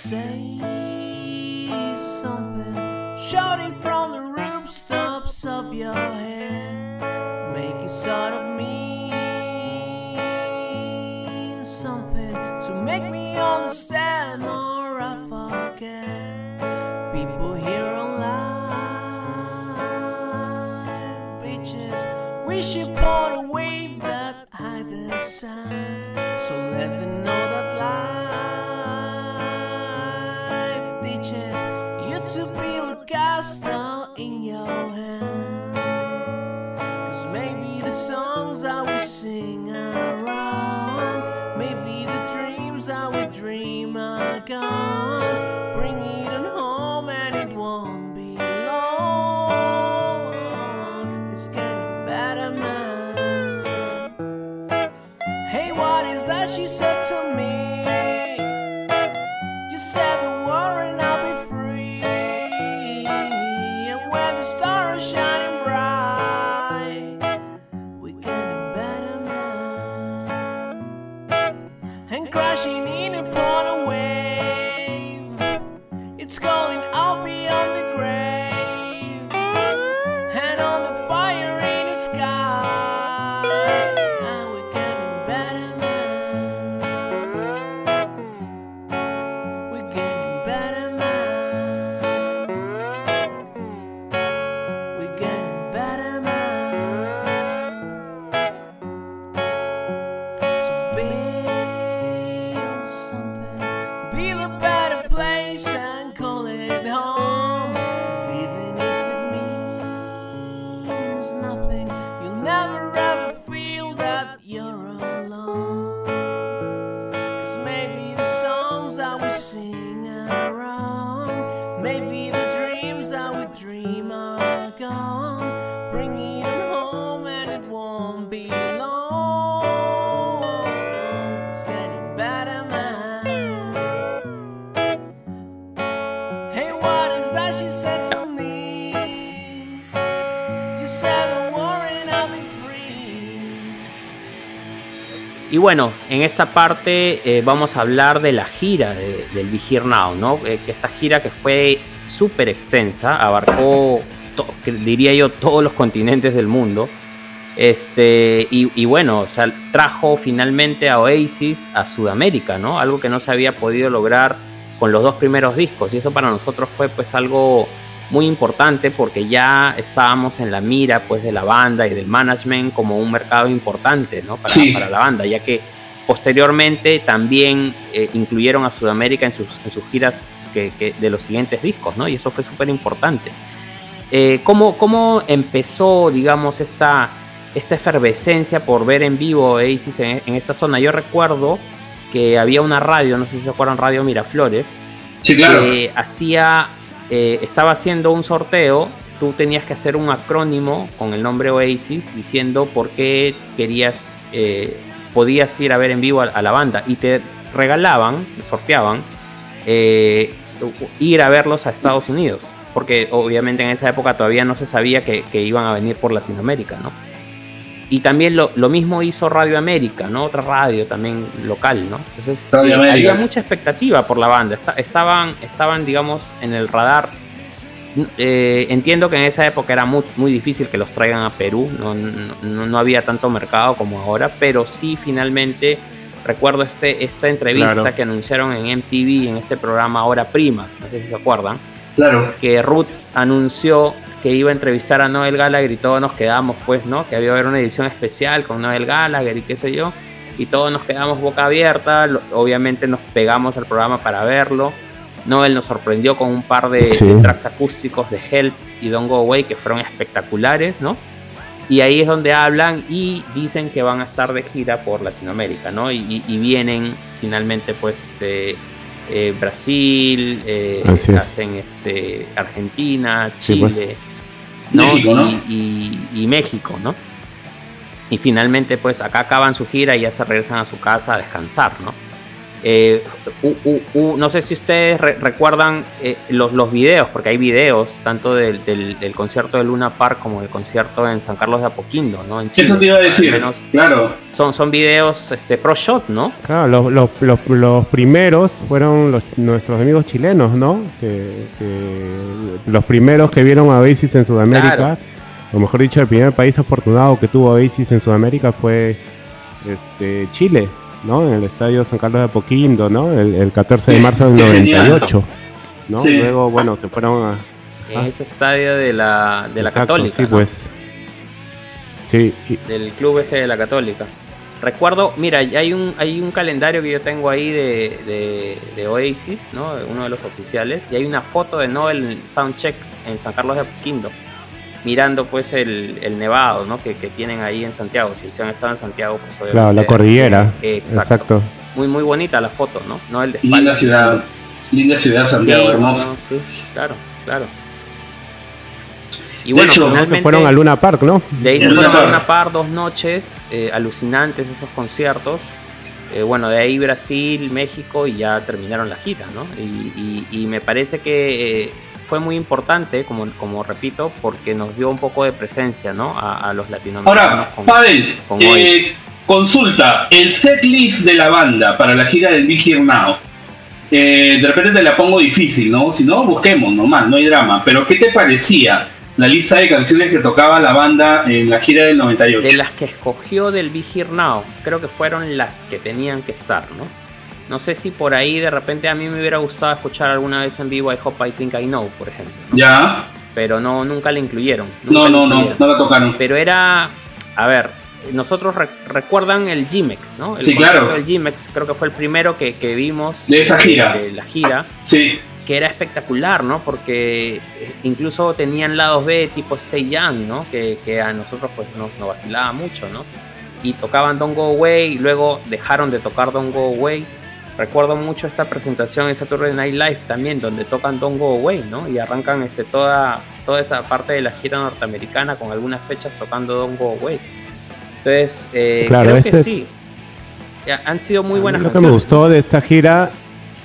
for the wave that hides the sun. So let the y bueno, en esta parte eh, vamos a hablar de la gira del Be Here Now, ¿no? Eh, esta gira que fue súper extensa, abarcó, diría yo, todos los continentes del mundo. Este, y, bueno, trajo finalmente a Oasis a Sudamérica, ¿no? Algo que no se había podido lograr con los dos primeros discos. Y eso para nosotros fue pues algo muy importante porque ya estábamos en la mira pues de la banda y del management como un mercado importante ¿no? para, para la banda, ya que posteriormente también eh, incluyeron a Sudamérica en sus, en sus giras que, de los siguientes discos, ¿no? Y eso fue súper importante. Eh, ¿cómo, ¿cómo, empezó, digamos, esta, esta efervescencia por ver en vivo Oasis en, en, esta zona? Yo recuerdo que había una radio, no sé si se acuerdan, Radio Miraflores, sí, claro. que hacía eh, estaba haciendo un sorteo, tú tenías que hacer un acrónimo con el nombre Oasis diciendo por qué querías, eh, podías ir a ver en vivo a, la banda y te regalaban, sorteaban, eh, ir a verlos a Estados Unidos, porque obviamente en esa época todavía no se sabía que, que iban a venir por Latinoamérica, ¿no? Y también lo, lo, mismo hizo Radio América, ¿no? Otra radio también local, ¿no? Entonces eh, había mucha expectativa por la banda. estaban, estaban, digamos, en el radar. Eh, entiendo que en esa época era muy, muy difícil que los traigan a Perú. No, no, no, había tanto mercado como ahora. Pero sí, finalmente, recuerdo este, esta entrevista que anunciaron en MTV, en este programa Hora Prima. No sé si se acuerdan. Claro. Que Ruth anunció que iba a entrevistar a Noel Gallagher y todos nos quedamos, pues, ¿no? Que había haber una edición especial con Noel Gallagher y qué sé yo. Y todos nos quedamos boca abierta. Obviamente nos pegamos al programa para verlo. Noel nos sorprendió con un par de, tracks acústicos de Help y Don't Go Away que fueron espectaculares, ¿no? Y ahí es donde hablan y dicen que van a estar de gira por Latinoamérica, ¿no? Y, vienen finalmente, pues, este, eh, Brasil, eh, hacen este, Argentina, pues. Chile. Y, México, ¿no? Y finalmente, pues acá acaban su gira y ya se regresan a su casa a descansar, ¿no? Eh, no sé si ustedes recuerdan eh, los, los videos, porque hay videos tanto del, concierto de Luna Park como del concierto en San Carlos de Apoquindo, ¿no? En Eso te iba a decir, claro. Son, son videos este, pro shot, ¿no? Claro, los, los, los, primeros fueron los, nuestros amigos chilenos, ¿no? Que, los primeros que vieron a Oasis en Sudamérica, o mejor dicho, el primer país afortunado que tuvo Oasis en Sudamérica fue este, Chile. ¿No? En el estadio San Carlos de Apoquindo, ¿no? El, 14 de marzo del 98, ¿no? Luego, bueno, se fueron a... En ese estadio de la, de la Católica. Sí, pues. Sí. Del club ese de la Católica. Recuerdo, mira, hay un, hay un calendario que yo tengo ahí de, de, Oasis, ¿no? Uno de los oficiales, y hay una foto de Noel Soundcheck en San Carlos de Apoquindo mirando pues el, el nevado ¿no? que, que, tienen ahí en Santiago. Si se han estado en Santiago, pues Claro, la cordillera. exacto. Muy, muy bonita la foto, ¿no? no el linda ciudad, linda ciudad Santiago, hermosa. sí, claro, claro. Y bueno, hecho, se fueron a Luna Park, ¿no? De ahí se fueron a Luna Park dos noches, eh, alucinantes esos conciertos. Eh, bueno, de ahí Brasil, México y ya terminaron la gira, ¿no? Y, y, y me parece que eh, fue muy importante, como, como repito, porque nos dio un poco de presencia ¿no? a, los latinoamericanos. Ahora, Pavel, eh, consulta, el set list de la banda para la gira del Big Here Now. Eh, de repente te la pongo difícil, ¿no? Si no, busquemos nomás, no hay drama. Pero ¿qué te parecía la lista de canciones que tocaba la banda en la gira del 98? De las que escogió del Big Here Now, creo que fueron las que tenían que estar, ¿no? No sé si por ahí de repente a mí me hubiera gustado escuchar alguna vez en vivo I Hope I Think I Know, por ejemplo. Ya. Pero no, nunca la incluyeron. no, no, no, no la tocaron. Pero era, a ver, nosotros recuerdan el G-Mex, ¿no? El sí, claro. El G-Mex creo que fue el primero que, que vimos. De esa gira. De, la gira. Sí. Que era espectacular, ¿no? Porque incluso tenían lados B tipo Stay Young, ¿no? Que, que a nosotros pues nos, nos vacilaba mucho, ¿no? Y tocaban Don't Go Away y luego dejaron de tocar Don't Go Away Recuerdo mucho esta presentación en Saturday Night Live también, donde tocan Don't Go Away, ¿no? Y arrancan este, toda, toda esa parte de la gira norteamericana con algunas fechas tocando Don't Go Away. Entonces, eh, claro, creo este que sí. han sido muy buenas Lo que me gustó de esta gira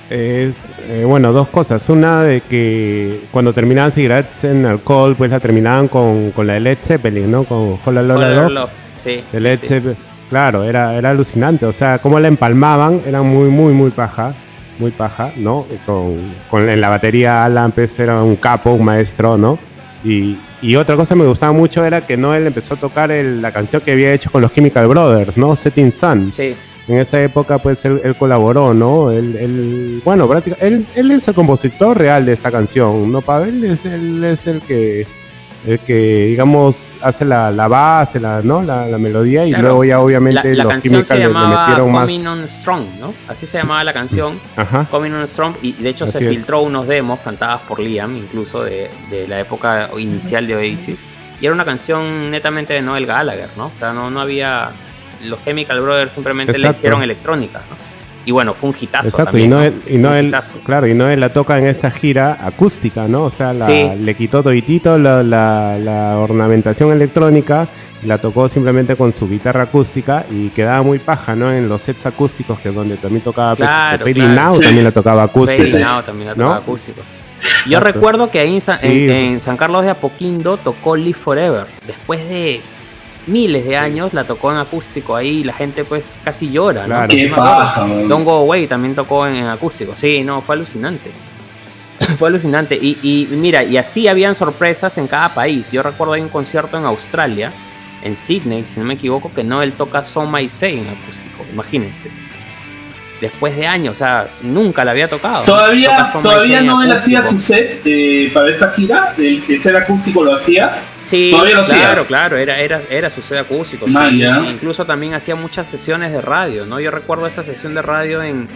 es, eh, bueno, dos cosas. Una de que cuando terminaban Cigarettes en Alcohol, pues la terminaban con, con la de Led Zeppelin, ¿no? Con Hola Lola Love. Sí, de Led Zeppelin Claro, era, era alucinante. O sea, cómo la empalmaban, era muy, muy, muy paja. Muy paja, ¿no? Con, con en la batería Alan pues, era un capo, un maestro, ¿no? Y, y otra cosa que me gustaba mucho era que Noel empezó a tocar el- la canción que había hecho con los Chemical Brothers, ¿no? Setting Sun. Sí. En esa época, pues él, él colaboró, ¿no? Él, él- bueno, práctica- él, él es el compositor real de esta canción, ¿no, Pavel? Es, él es el que, el que digamos, hace la, la base, la, ¿no? La, la melodía y Claro. luego ya obviamente la los canción se Chemical le, le llamaba metieron más. Coming on Strong, ¿no? Así se llamaba la canción. Ajá. Coming on Strong y de hecho se es. filtró unos demos cantadas por Liam, incluso de, de la época inicial de Oasis. Y era una canción netamente de Noel Gallagher, ¿no? O sea, no, no había... Los Chemical Brothers simplemente le Exacto. hicieron electrónica, ¿no? Y bueno, fue un hitazo Exacto, también, y no, ¿no? y no claro, no la toca en esta gira acústica, ¿no? O sea, la- Sí. le quitó toditito la, la, la ornamentación electrónica, la tocó simplemente con su guitarra acústica y quedaba muy paja, ¿no? En los sets acústicos, que es donde también tocaba pues, Claro, claro. Now, Sí. también la tocaba acústica. Out también la ¿no? tocaba acústico. Yo Exacto. recuerdo que ahí en San, Sí. en- en San Carlos de Apoquindo tocó Live Forever. Después de miles de años la tocó en acústico ahí y la gente pues casi llora, ¿no? Qué paja. Don't Go Away también tocó en, acústico. Sí, no, fue alucinante. fue alucinante. Y, y mira, y así habían sorpresas en cada país. Yo recuerdo hay un concierto en Australia, en Sydney, si no me equivoco, que Noel toca So My Say en acústico. Imagínense. Después de años, o sea, nunca la había tocado. Todavía, todavía no él hacía su set eh, para esta gira, el, el set acústico lo hacía. Sí, Todavía lo hacía. claro, claro, era, era, era su sede acústico. sí. Man, ya. Incluso también hacía muchas sesiones de radio, ¿no? Yo recuerdo esa sesión de radio en,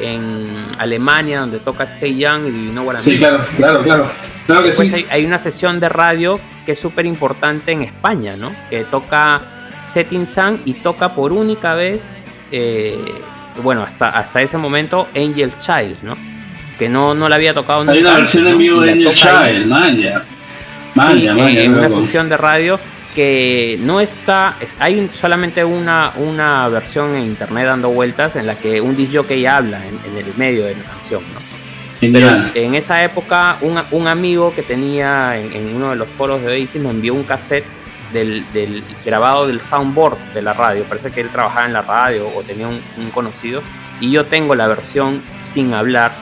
en Alemania donde toca Stay Young y What I Sí, claro, claro, claro. Claro que Después sí. hay, hay una sesión de radio que es súper importante en España, ¿no? Que toca Setting Sun y toca por única vez, eh, bueno, hasta, hasta ese momento Angel Child, ¿no? Que no, no la había tocado Hay una nunca versión en de Angel. Child, en, una sesión de radio que no está, es- hay solamente una, una versión en internet dando vueltas en la que un disc jockey habla en, en el medio de la canción, ¿no? Pero en esa época un, un amigo que tenía en, en uno de los foros de Oasis me envió un cassette del, del grabado del soundboard de la radio. Parece que él trabajaba en la radio o tenía un, un conocido. Y yo tengo la versión sin hablar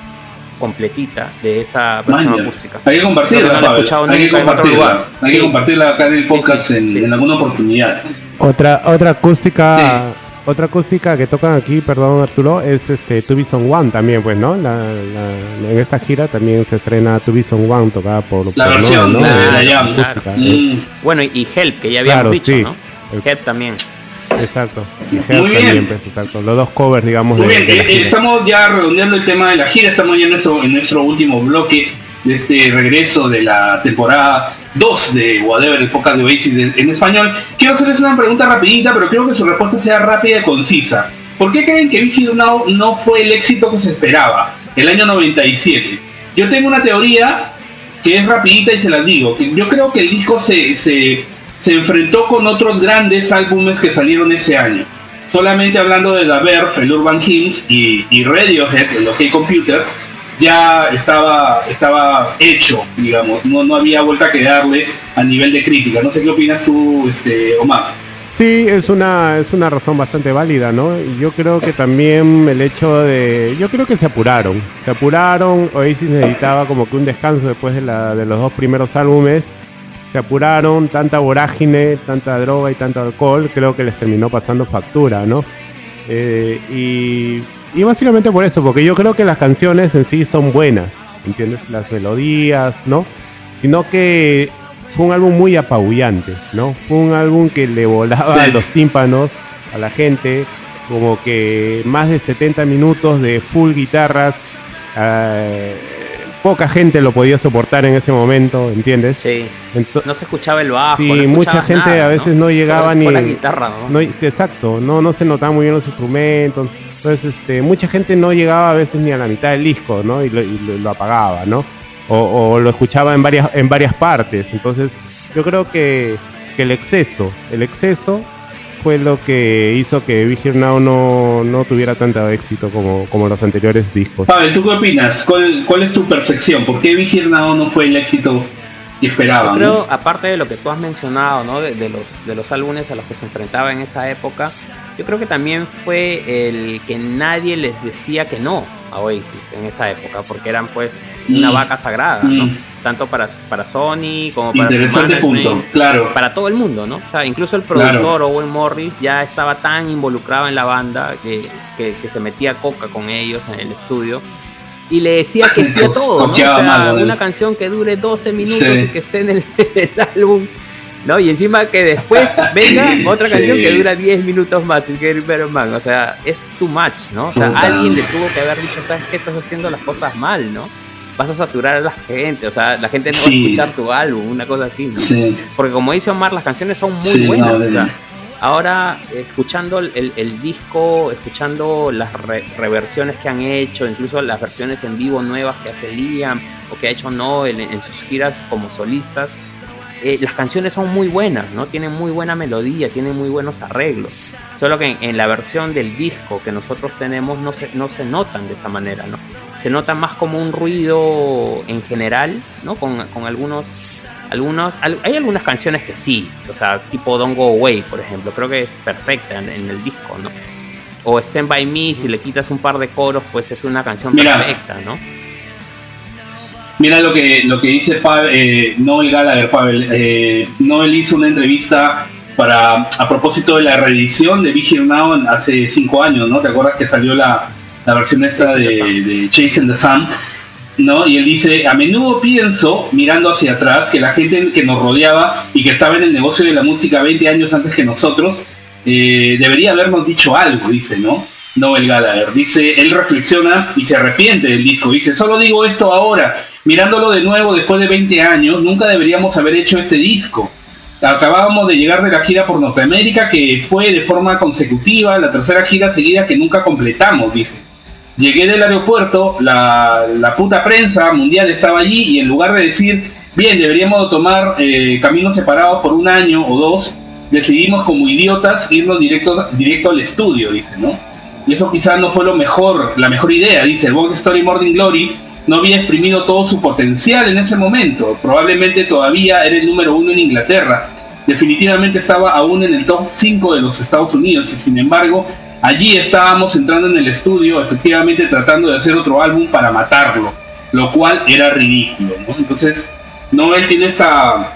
completita de esa versión Man, ya. acústica. Hay que compartirla, no escuchado Hay que en compartirla. Hay que compartirla acá en el podcast Sí, sí, en, sí. en alguna oportunidad. Otra, otra acústica, otra acústica que tocan aquí, perdón Arturo, es este To Be One también, pues, ¿no? La, la- en esta gira también se estrena To Be One, tocada por La por versión la Jam. acústica, claro. eh, Mm. Bueno, y, Help, que ya habíamos Claro, dicho, sí. ¿no? El- Help también. Exacto. Y Help Muy bien. también, pues, exacto. Los dos covers, digamos, Muy de, bien, de la eh, estamos ya redondeando el tema de la gira, estamos ya en nuestro, en nuestro último bloque de este regreso de la temporada 2 de Whatever, el podcast de Oasis en, en español. Quiero hacerles una pregunta rapidita, pero quiero que su respuesta sea rápida y concisa. ¿Por qué creen que Vigil Now no fue el éxito que se esperaba el año 97? Yo tengo una teoría que es rapidita y se las digo. Yo creo que el disco se, se, se enfrentó con otros grandes álbumes que salieron ese año. Solamente hablando de The Verve, el Urban Kings y, y Radiohead, el OK Computer, ya estaba, estaba hecho, digamos. No, no había vuelta que darle a nivel de crítica. No sé qué opinas tú, este, Omar. Sí, es una, es una razón bastante válida, ¿no? Yo creo que también el hecho de... Yo creo que se apuraron. Se apuraron, Oasis necesitaba como que un descanso después de, la, de los dos primeros álbumes. Se apuraron, tanta vorágine, tanta droga y tanto alcohol, creo que les terminó pasando factura, ¿no? Eh, y, y básicamente por eso, porque yo creo que las canciones en sí son buenas, ¿entiendes? Las melodías, ¿no? Sino que fue un álbum muy apabullante, ¿no? Fue un álbum que le volaba Sí. los tímpanos a la gente, como que más de 70 minutos de full guitarras. eh, poca gente lo podía soportar en ese momento, ¿entiendes? Sí. Ento- No se escuchaba el bajo. Sí, no mucha gente nada, a veces no llegaba ni- la guitarra, ¿no? no, exacto, no, no se notaban muy bien los instrumentos. Entonces, este, mucha gente no llegaba a veces ni a la mitad del disco, ¿no? Y lo, y lo- lo apagaba, ¿no? O, o lo escuchaba en varias, en varias partes. Entonces, yo creo que, que el exceso, el exceso fue lo que hizo que Here Now no, no tuviera tanto éxito como, como los anteriores discos. Pavel, ¿tú qué opinas? ¿Cuál, cuál es tu percepción? ¿Por qué Vigir Now no fue el éxito y esperaban. Yo creo, aparte de lo que tú has mencionado, ¿no? De, de los, de los álbumes a los que se enfrentaba en esa época, yo creo que también fue el que nadie les decía que no a Oasis en esa época, porque eran pues una Mm. vaca sagrada, ¿no? Mm. Tanto para, para Sony como para Interesante punto, claro. para todo el mundo, ¿no? O sea, incluso el Claro. productor Owen Morris ya estaba tan involucrado en la banda que, que, que se metía coca con ellos en el estudio y le decía que sí a todo, ¿no? O sea, una canción que dure 12 minutos Sí. y que esté en el, el álbum, ¿no? Y encima que después venga otra Sí. canción que dura 10 minutos más, y que Better Man, o sea, es too much, ¿no? O sea, Puta. alguien le tuvo que haber dicho, ¿sabes qué? Estás haciendo las cosas mal, ¿no? Vas a saturar a la gente, o sea, la gente no va a escuchar tu álbum, una cosa así, ¿no? Porque como dice Omar, las canciones son muy buenas. no, o sea, de- ahora, escuchando el, el- disco, escuchando las re- reversiones que han hecho, incluso las versiones en vivo nuevas que hace Liam o que ha hecho Noel en, en sus giras como solistas, eh, las canciones son muy buenas, ¿no? Tienen muy buena melodía, tienen muy buenos arreglos. Solo que en, en la versión del disco que nosotros tenemos no se, no se notan de esa manera, ¿no? Se nota más como un ruido en general, ¿no? Con, con algunos algunos al- hay algunas canciones que sí o sea tipo Don't Go Away por ejemplo creo que es perfecta en, en el disco no o Stand By Me si le quitas un par de coros pues es una canción Mira. perfecta no Mira lo que, lo que dice Pavel, eh, Noel Gallagher, Pavel. Eh, Noel hizo una entrevista para a propósito de la reedición de Be Here Now hace cinco años, ¿no? ¿Te acuerdas que salió la, la versión esta de, de Chasing the Sun? ¿No? Y él dice, a menudo pienso, mirando hacia atrás, que la gente que nos rodeaba y que estaba en el negocio de la música 20 años antes que nosotros, eh, debería habernos dicho algo, dice, ¿no? Noel Gallagher. Dice, él reflexiona y se arrepiente del disco. Dice, solo digo esto ahora, mirándolo de nuevo después de 20 años, nunca deberíamos haber hecho este disco. Acabábamos de llegar de la gira por Norteamérica, que fue de forma consecutiva, la tercera gira seguida que nunca completamos, dice. Llegué del aeropuerto, la, puta prensa mundial estaba allí y en lugar de decir, bien, deberíamos tomar eh, caminos separados por un año o dos, decidimos como idiotas irnos directo, directo al estudio, dice, ¿no? Y eso quizás no fue lo mejor, la mejor idea, dice, el Box Story Morning Glory no había exprimido todo su potencial en ese momento, probablemente todavía era el número uno en Inglaterra, definitivamente estaba aún en el top 5 de los Estados Unidos y sin embargo allí estábamos entrando en el estudio efectivamente tratando de hacer otro álbum para matarlo, lo cual era ridículo, ¿no? Entonces Noel tiene esta,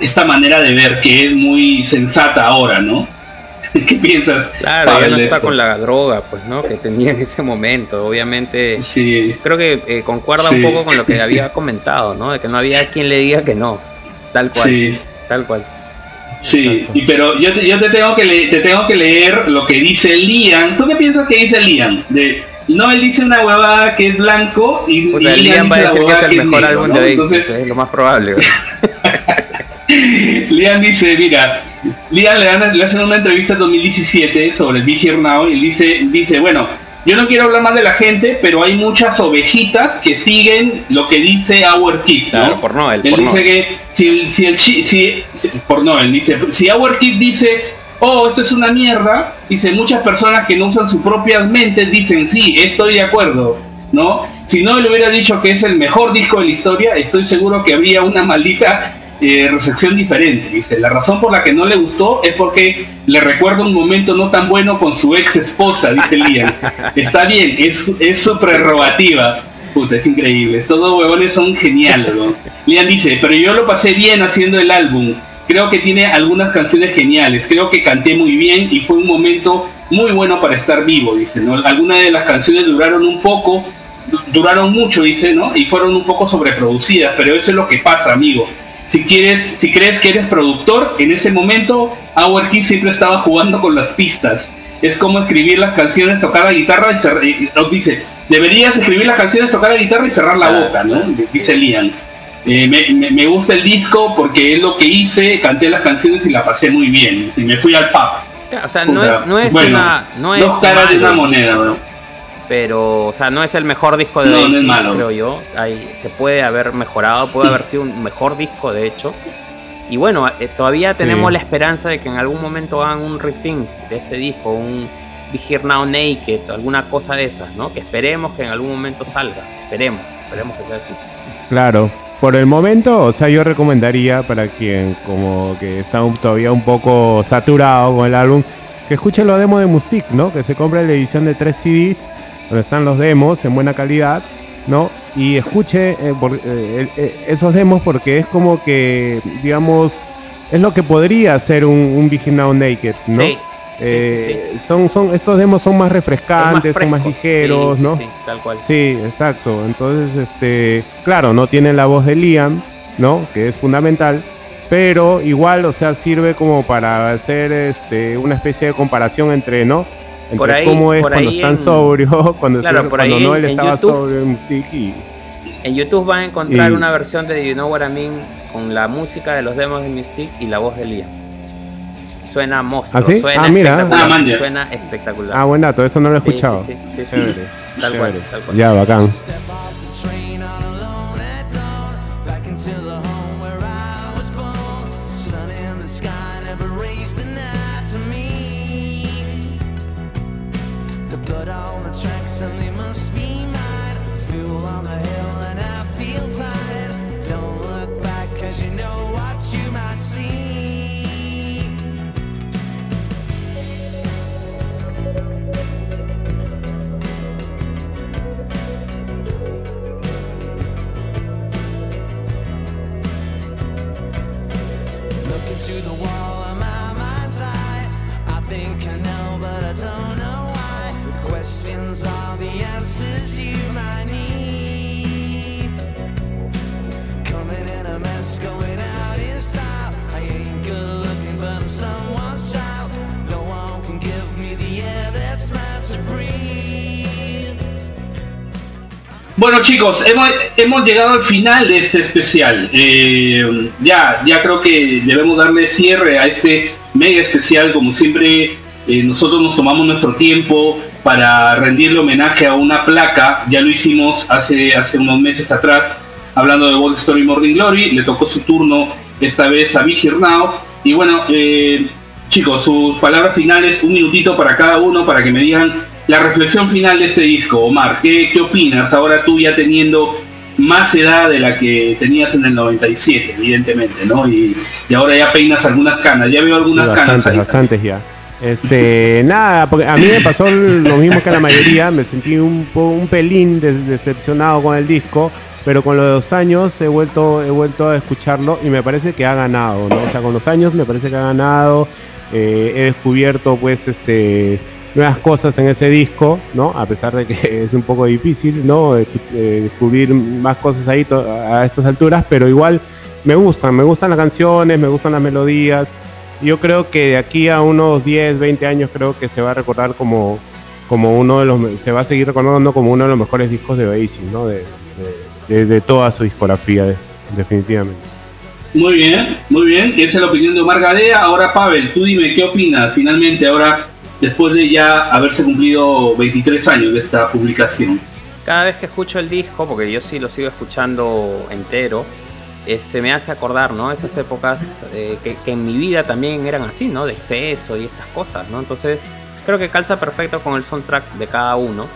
esta manera de ver que es muy sensata ahora, ¿no? ¿Qué piensas? claro Pavel, ya no está esto? con la droga pues no que tenía en ese momento obviamente Sí, creo que eh, concuerda Sí. un poco con lo que había comentado no de que no había quien le diga que no tal cual sí. tal cual Sí, y pero yo te, yo te tengo que le- te tengo que leer lo que dice Liam. ¿Tú qué piensas que dice Liam? De, no, él dice una huevada que es blanco y, o y sea, Liam va a la decir que es el mejor álbum ¿no? de Entonces, es lo más probable. Liam dice, mira, Liam le, dan- le hacen una entrevista en 2017 sobre el Be Here Now y dice, dice, bueno, yo no quiero hablar más de la gente, pero hay muchas ovejitas que siguen lo que dice Our Kid, ¿no? claro por Noel Él por dice Noel. que si el, si el chi- si, si- por no, él dice, si Our Kid dice, oh, esto es una mierda, dice, muchas personas que no usan su propia mente dicen, sí, estoy de acuerdo, ¿no? Si no le hubiera dicho que es el mejor disco de la historia, estoy seguro que habría una maldita eh, recepción diferente. Dice, la razón por la que no le gustó es porque le recuerda un momento no tan bueno con su ex esposa, dice Liam. Está bien, es, es su prerrogativa. Puta, es increíble. Estos dos huevones son geniales, ¿no? Liam dice, pero yo lo pasé bien haciendo el álbum. Creo que tiene algunas canciones geniales. Creo que canté muy bien y fue un momento muy bueno para estar vivo, dice, ¿no? Algunas de las canciones duraron un poco, du- duraron mucho, dice, ¿no? Y fueron un poco sobreproducidas, pero eso es lo que pasa, amigo. Si quieres, si crees que eres productor, en ese momento Our Key siempre estaba jugando con las pistas. Es como escribir las canciones, tocar la guitarra y cerrar. nos dice, deberías escribir las canciones, tocar la guitarra y cerrar la Ah. boca, ¿no? Dice Liam. Eh, me, me- me gusta el disco porque es lo que hice, canté las canciones y la pasé muy bien. Y me fui al pub. o sea no Puta. es no es Bueno, una no es Dos caras de una moneda, ¿no? Pero o sea no es el mejor disco de No, no es malo. creo yo Hay- se puede haber mejorado puede haber sido un mejor disco de hecho y bueno eh, todavía Sí. tenemos la esperanza de que en algún momento hagan un rethink de este disco un Be Here Now Naked alguna cosa de esas no que esperemos que en algún momento salga esperemos esperemos que sea así Claro. por el momento, o sea, yo recomendaría para quien como que está todavía un poco saturado con el álbum, que escuche los demos de Mustic, ¿no? Que se compre la edición de tres CDs, donde están los demos en buena calidad, ¿no? Y escuche eh, eh, eh, esos demos porque es como que, digamos, es lo que podría ser un, un Now Naked, ¿no? Eh, son, son, estos demos son más refrescantes, son más ligeros, ¿no? Sí, tal cual. Sí, exacto. Entonces, este, claro, no tienen la voz de Liam, ¿no? Que es fundamental. Pero igual, o sea, sirve como para hacer este, una especie de comparación entre, ¿no? Entre cómo es cuando están sobrio, cuando, cuando no él estaba sobrio en Sticky. En YouTube van a encontrar una versión de You Know What I Mean con la música de los demos de Mystic y la voz de Liam suena monstruo. ¿Ah, sí? Suena ah, mira. Espectacular, ah, suena espectacular. Ah, buen dato, eso no lo he escuchado. Sí, sí, sí, sí Tal, cual, tal cual. Ya, bacán. to the wall of my mind's eye. I think I know, but I don't know why. The questions are the answers you might. Bueno chicos, hemos, llegado al final de este especial. Eh, ya, ya creo que debemos darle cierre a este mega especial. Como siempre, eh, nosotros nos tomamos nuestro tiempo para rendirle homenaje a una placa. Ya lo hicimos hace, hace unos meses atrás, hablando de World Story Morning Glory. Le tocó su turno esta vez a Now. Y bueno, eh, chicos, sus palabras finales, un minutito para cada uno, para que me digan la reflexión final de este disco, Omar, ¿qué, ¿qué, opinas ahora tú ya teniendo más edad de la que tenías en el 97, evidentemente, ¿no? Y, ahora ya peinas algunas canas, ya veo algunas canas ahí. Bastantes ya. Este, nada, porque a mí me pasó lo mismo que a la mayoría, me sentí un, un pelín decepcionado con el disco, pero con los años he vuelto, he vuelto a escucharlo y me parece que ha ganado, ¿no? O sea, con los años me parece que ha ganado, eh, he descubierto pues este nuevas cosas en ese disco, ¿no? A pesar de que es un poco difícil, ¿no? descubrir más cosas ahí a estas alturas, pero igual me gustan, me gustan las canciones, me gustan las melodías. Yo creo que de aquí a unos 10, 20 años creo que se va a recordar como, como uno de los, se va a seguir recordando como uno de los mejores discos de Oasis, ¿no? De, de, toda su discografía, definitivamente. Muy bien, muy bien. Esa es la opinión de Omar Gadea. Ahora, Pavel, tú dime qué opinas finalmente ahora después de ya haberse cumplido 23 años de esta publicación. Cada vez que escucho el disco, porque yo sí lo sigo escuchando entero, este, me hace acordar, ¿no? Esas épocas eh, que, en mi vida también eran así, ¿no? De exceso y esas cosas, ¿no? Entonces, creo que calza perfecto con el soundtrack de cada uno.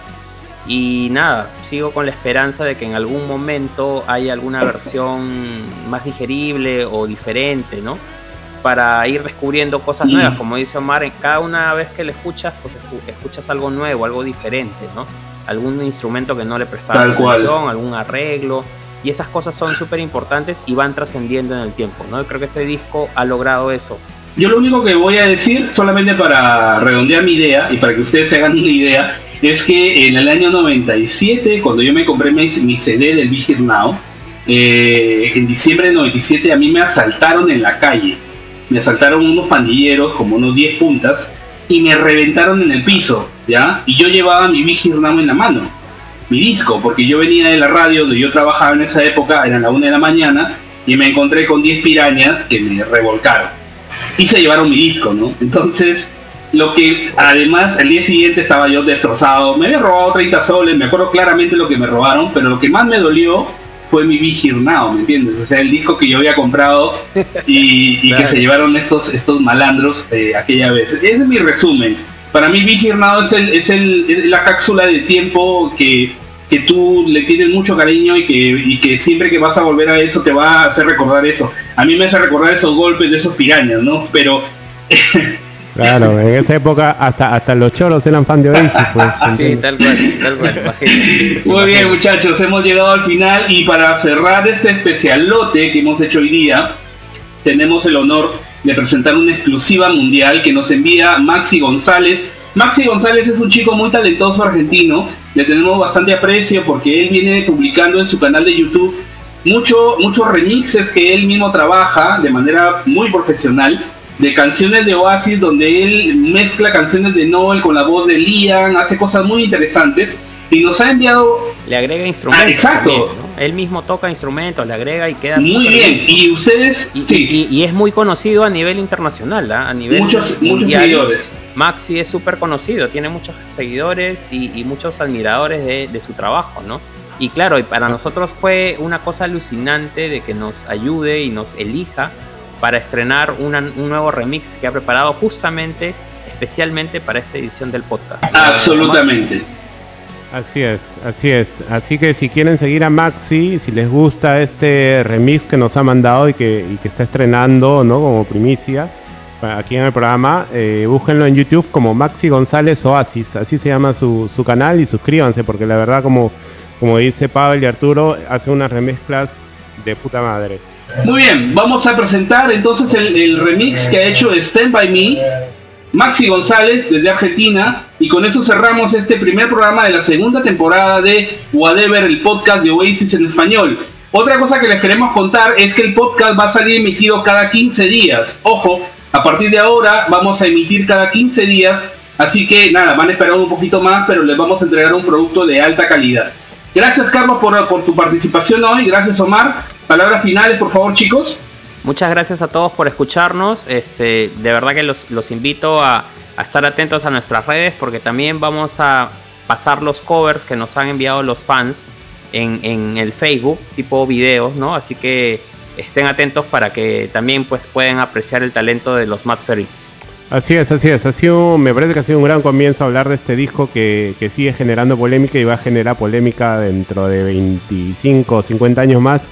Y nada, sigo con la esperanza de que en algún momento haya alguna versión más digerible o diferente, ¿no? Para ir descubriendo cosas nuevas. Como dice Omar, en cada una vez que le escuchas, pues escuchas algo nuevo, algo diferente, ¿no? Algún instrumento que no le prestaba atención, algún arreglo. Y esas cosas son súper importantes y van trascendiendo en el tiempo, ¿no? creo que este disco ha logrado eso. Yo lo único que voy a decir, solamente para redondear mi idea y para que ustedes se hagan una idea, es que en el año 97, cuando yo me compré mi, CD del Vigir Now, eh, en diciembre del 97 a mí me asaltaron en la calle me asaltaron unos pandilleros, como unos 10 puntas, y me reventaron en el piso, ¿ya? Y yo llevaba mi Vigirnamo en la mano, mi disco, porque yo venía de la radio donde yo trabajaba en esa época, era la 1 de la mañana, y me encontré con 10 pirañas que me revolcaron. Y se llevaron mi disco, ¿no? Entonces, lo que además el día siguiente estaba yo destrozado, me había robado 30 soles, me acuerdo claramente lo que me robaron, pero lo que más me dolió fue mi Vigir Now, ¿me entiendes? O sea, el disco que yo había comprado y, que se llevaron estos, estos malandros eh, aquella vez. Ese es mi resumen. Para mí Vigir Now es, el, es el, la cápsula de tiempo que, que tú le tienes mucho cariño y que, y que siempre que vas a volver a eso te va a hacer recordar eso. A mí me hace recordar esos golpes de esos pirañas, ¿no? Pero... Claro, en esa época hasta, hasta los choros eran fan de Oasis, pues. Sí, tal cual, tal cual. Muy bien, muchachos, hemos llegado al final y para cerrar este especialote que hemos hecho hoy día, tenemos el honor de presentar una exclusiva mundial que nos envía Maxi González. Maxi González es un chico muy talentoso argentino, le tenemos bastante aprecio porque él viene publicando en su canal de YouTube mucho, muchos remixes que él mismo trabaja de manera muy profesional de canciones de Oasis donde él mezcla canciones de Noel con la voz de Liam, hace cosas muy interesantes y nos ha enviado... Le agrega instrumentos. Ah, exacto. Él mismo toca instrumentos, le agrega y queda... Muy bien. y ustedes... Y, sí. y, es muy conocido a nivel internacional, ¿ah? a nivel... Muchos, muchos seguidores. Maxi es súper conocido, tiene muchos seguidores y, y muchos admiradores de, de, su trabajo, ¿no? Y claro, y para nosotros fue una cosa alucinante de que nos ayude y nos elija para estrenar una, un nuevo remix que ha preparado justamente, especialmente para esta edición del podcast. Absolutamente. Así es, así es. Así que si quieren seguir a Maxi, si les gusta este remix que nos ha mandado y que, y que está estrenando, ¿no? Como primicia aquí en el programa, eh, búsquenlo en YouTube como Maxi González Oasis, así se llama su, su, canal y suscríbanse porque la verdad como, como dice Pablo y Arturo, hace unas remezclas de puta madre. Muy bien, vamos a presentar entonces el, remix que ha hecho Stand By Me, Maxi González desde Argentina, y con eso cerramos este primer programa de la segunda temporada de Whatever, el podcast de Oasis en español. Otra cosa que les queremos contar es que el podcast va a salir emitido cada 15 días. Ojo, a partir de ahora vamos a emitir cada 15 días, así que nada, van a esperar un poquito más, pero les vamos a entregar un producto de alta calidad. Gracias Carlos por, tu participación hoy, gracias Omar. Palabras finales, por favor, chicos. Muchas gracias a todos por escucharnos. Este, de verdad que los, los invito a, a, estar atentos a nuestras redes porque también vamos a pasar los covers que nos han enviado los fans en, en el Facebook, tipo videos, ¿no? Así que estén atentos para que también pues puedan apreciar el talento de los Mad Ferries. Así es, así es. Ha sido, me parece que ha sido un gran comienzo hablar de este disco que, sigue generando polémica y va a generar polémica dentro de 25 o 50 años más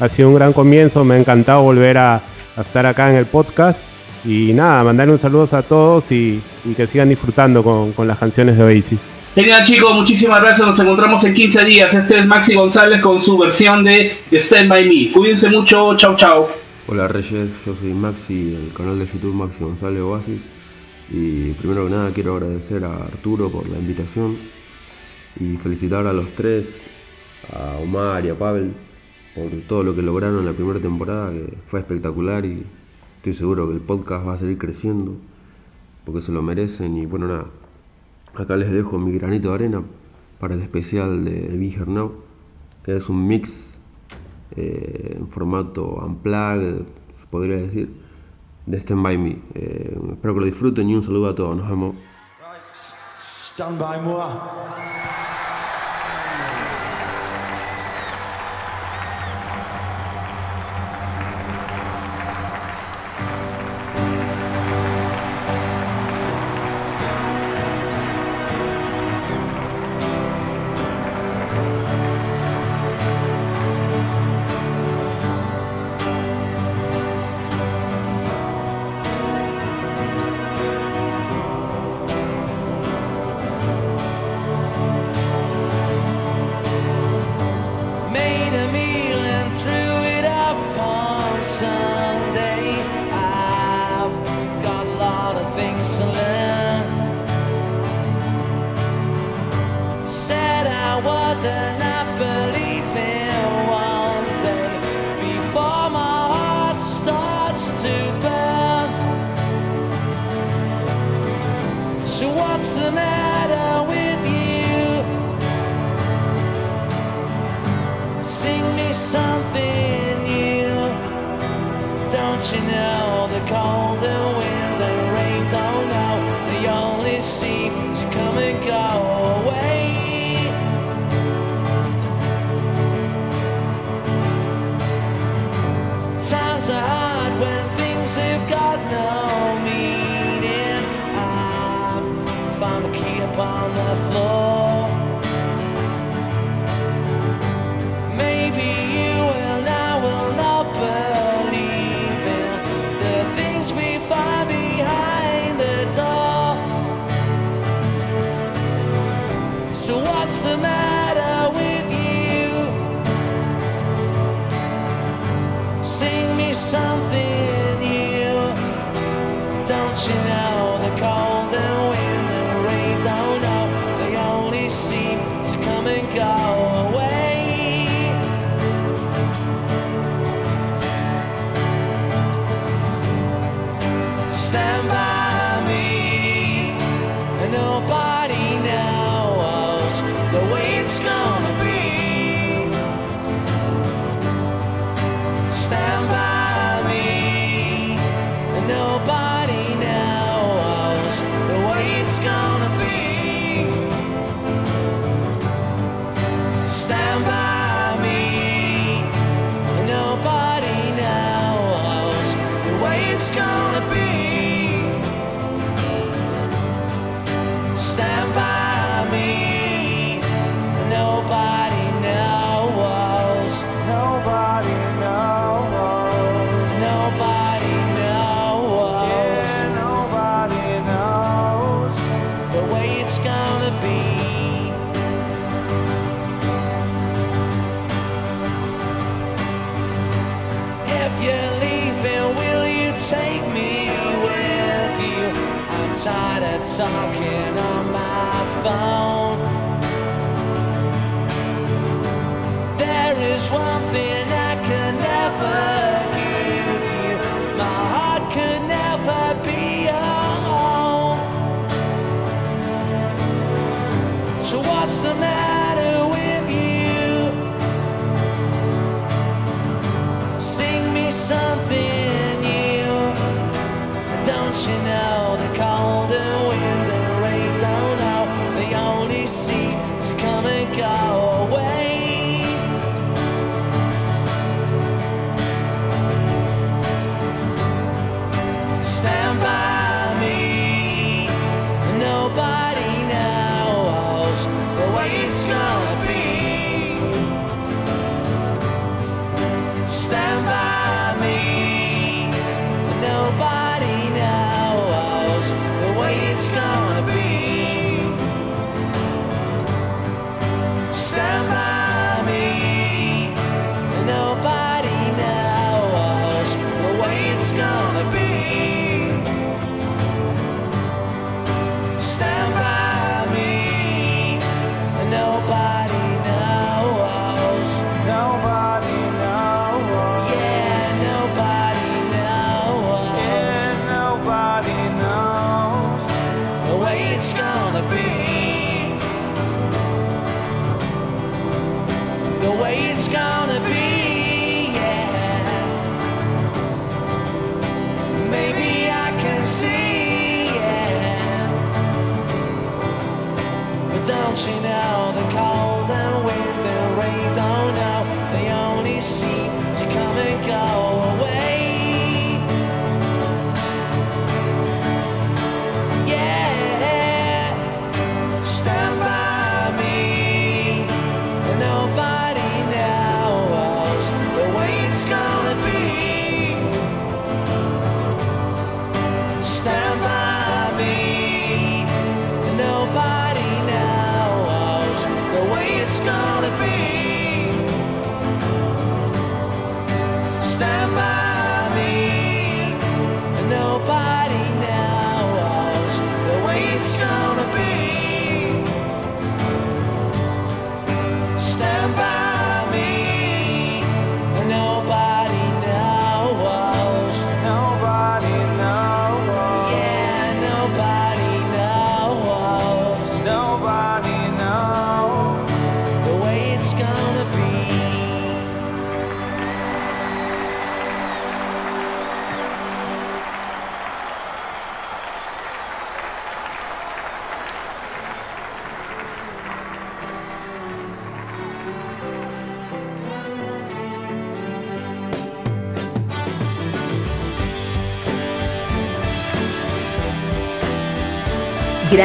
ha sido un gran comienzo, me ha encantado volver a, estar acá en el podcast. Y nada, mandarle un saludo a todos y, y que sigan disfrutando con, con, las canciones de Oasis. Genial chicos, muchísimas gracias, nos encontramos en 15 días. Este es Maxi González con su versión de Stand By Me. Cuídense mucho, chao chao. Hola Reyes, yo soy Maxi, el canal de YouTube Maxi González Oasis. Y primero que nada quiero agradecer a Arturo por la invitación y felicitar a los tres, a Omar y a Pavel por todo lo que lograron en la primera temporada, que fue espectacular y estoy seguro que el podcast va a seguir creciendo, porque se lo merecen y bueno, nada, acá les dejo mi granito de arena para el especial de Big Now, que es un mix eh, en formato unplugged, podría decir, de Stand By Me. Eh, espero que lo disfruten y un saludo a todos, nos vemos. Stand by moi.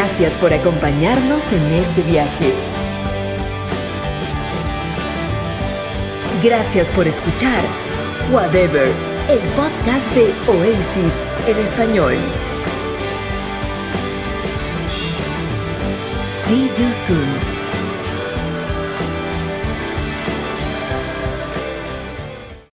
Gracias por acompañarnos en este viaje. Gracias por escuchar Whatever, el podcast de Oasis en español. See you soon.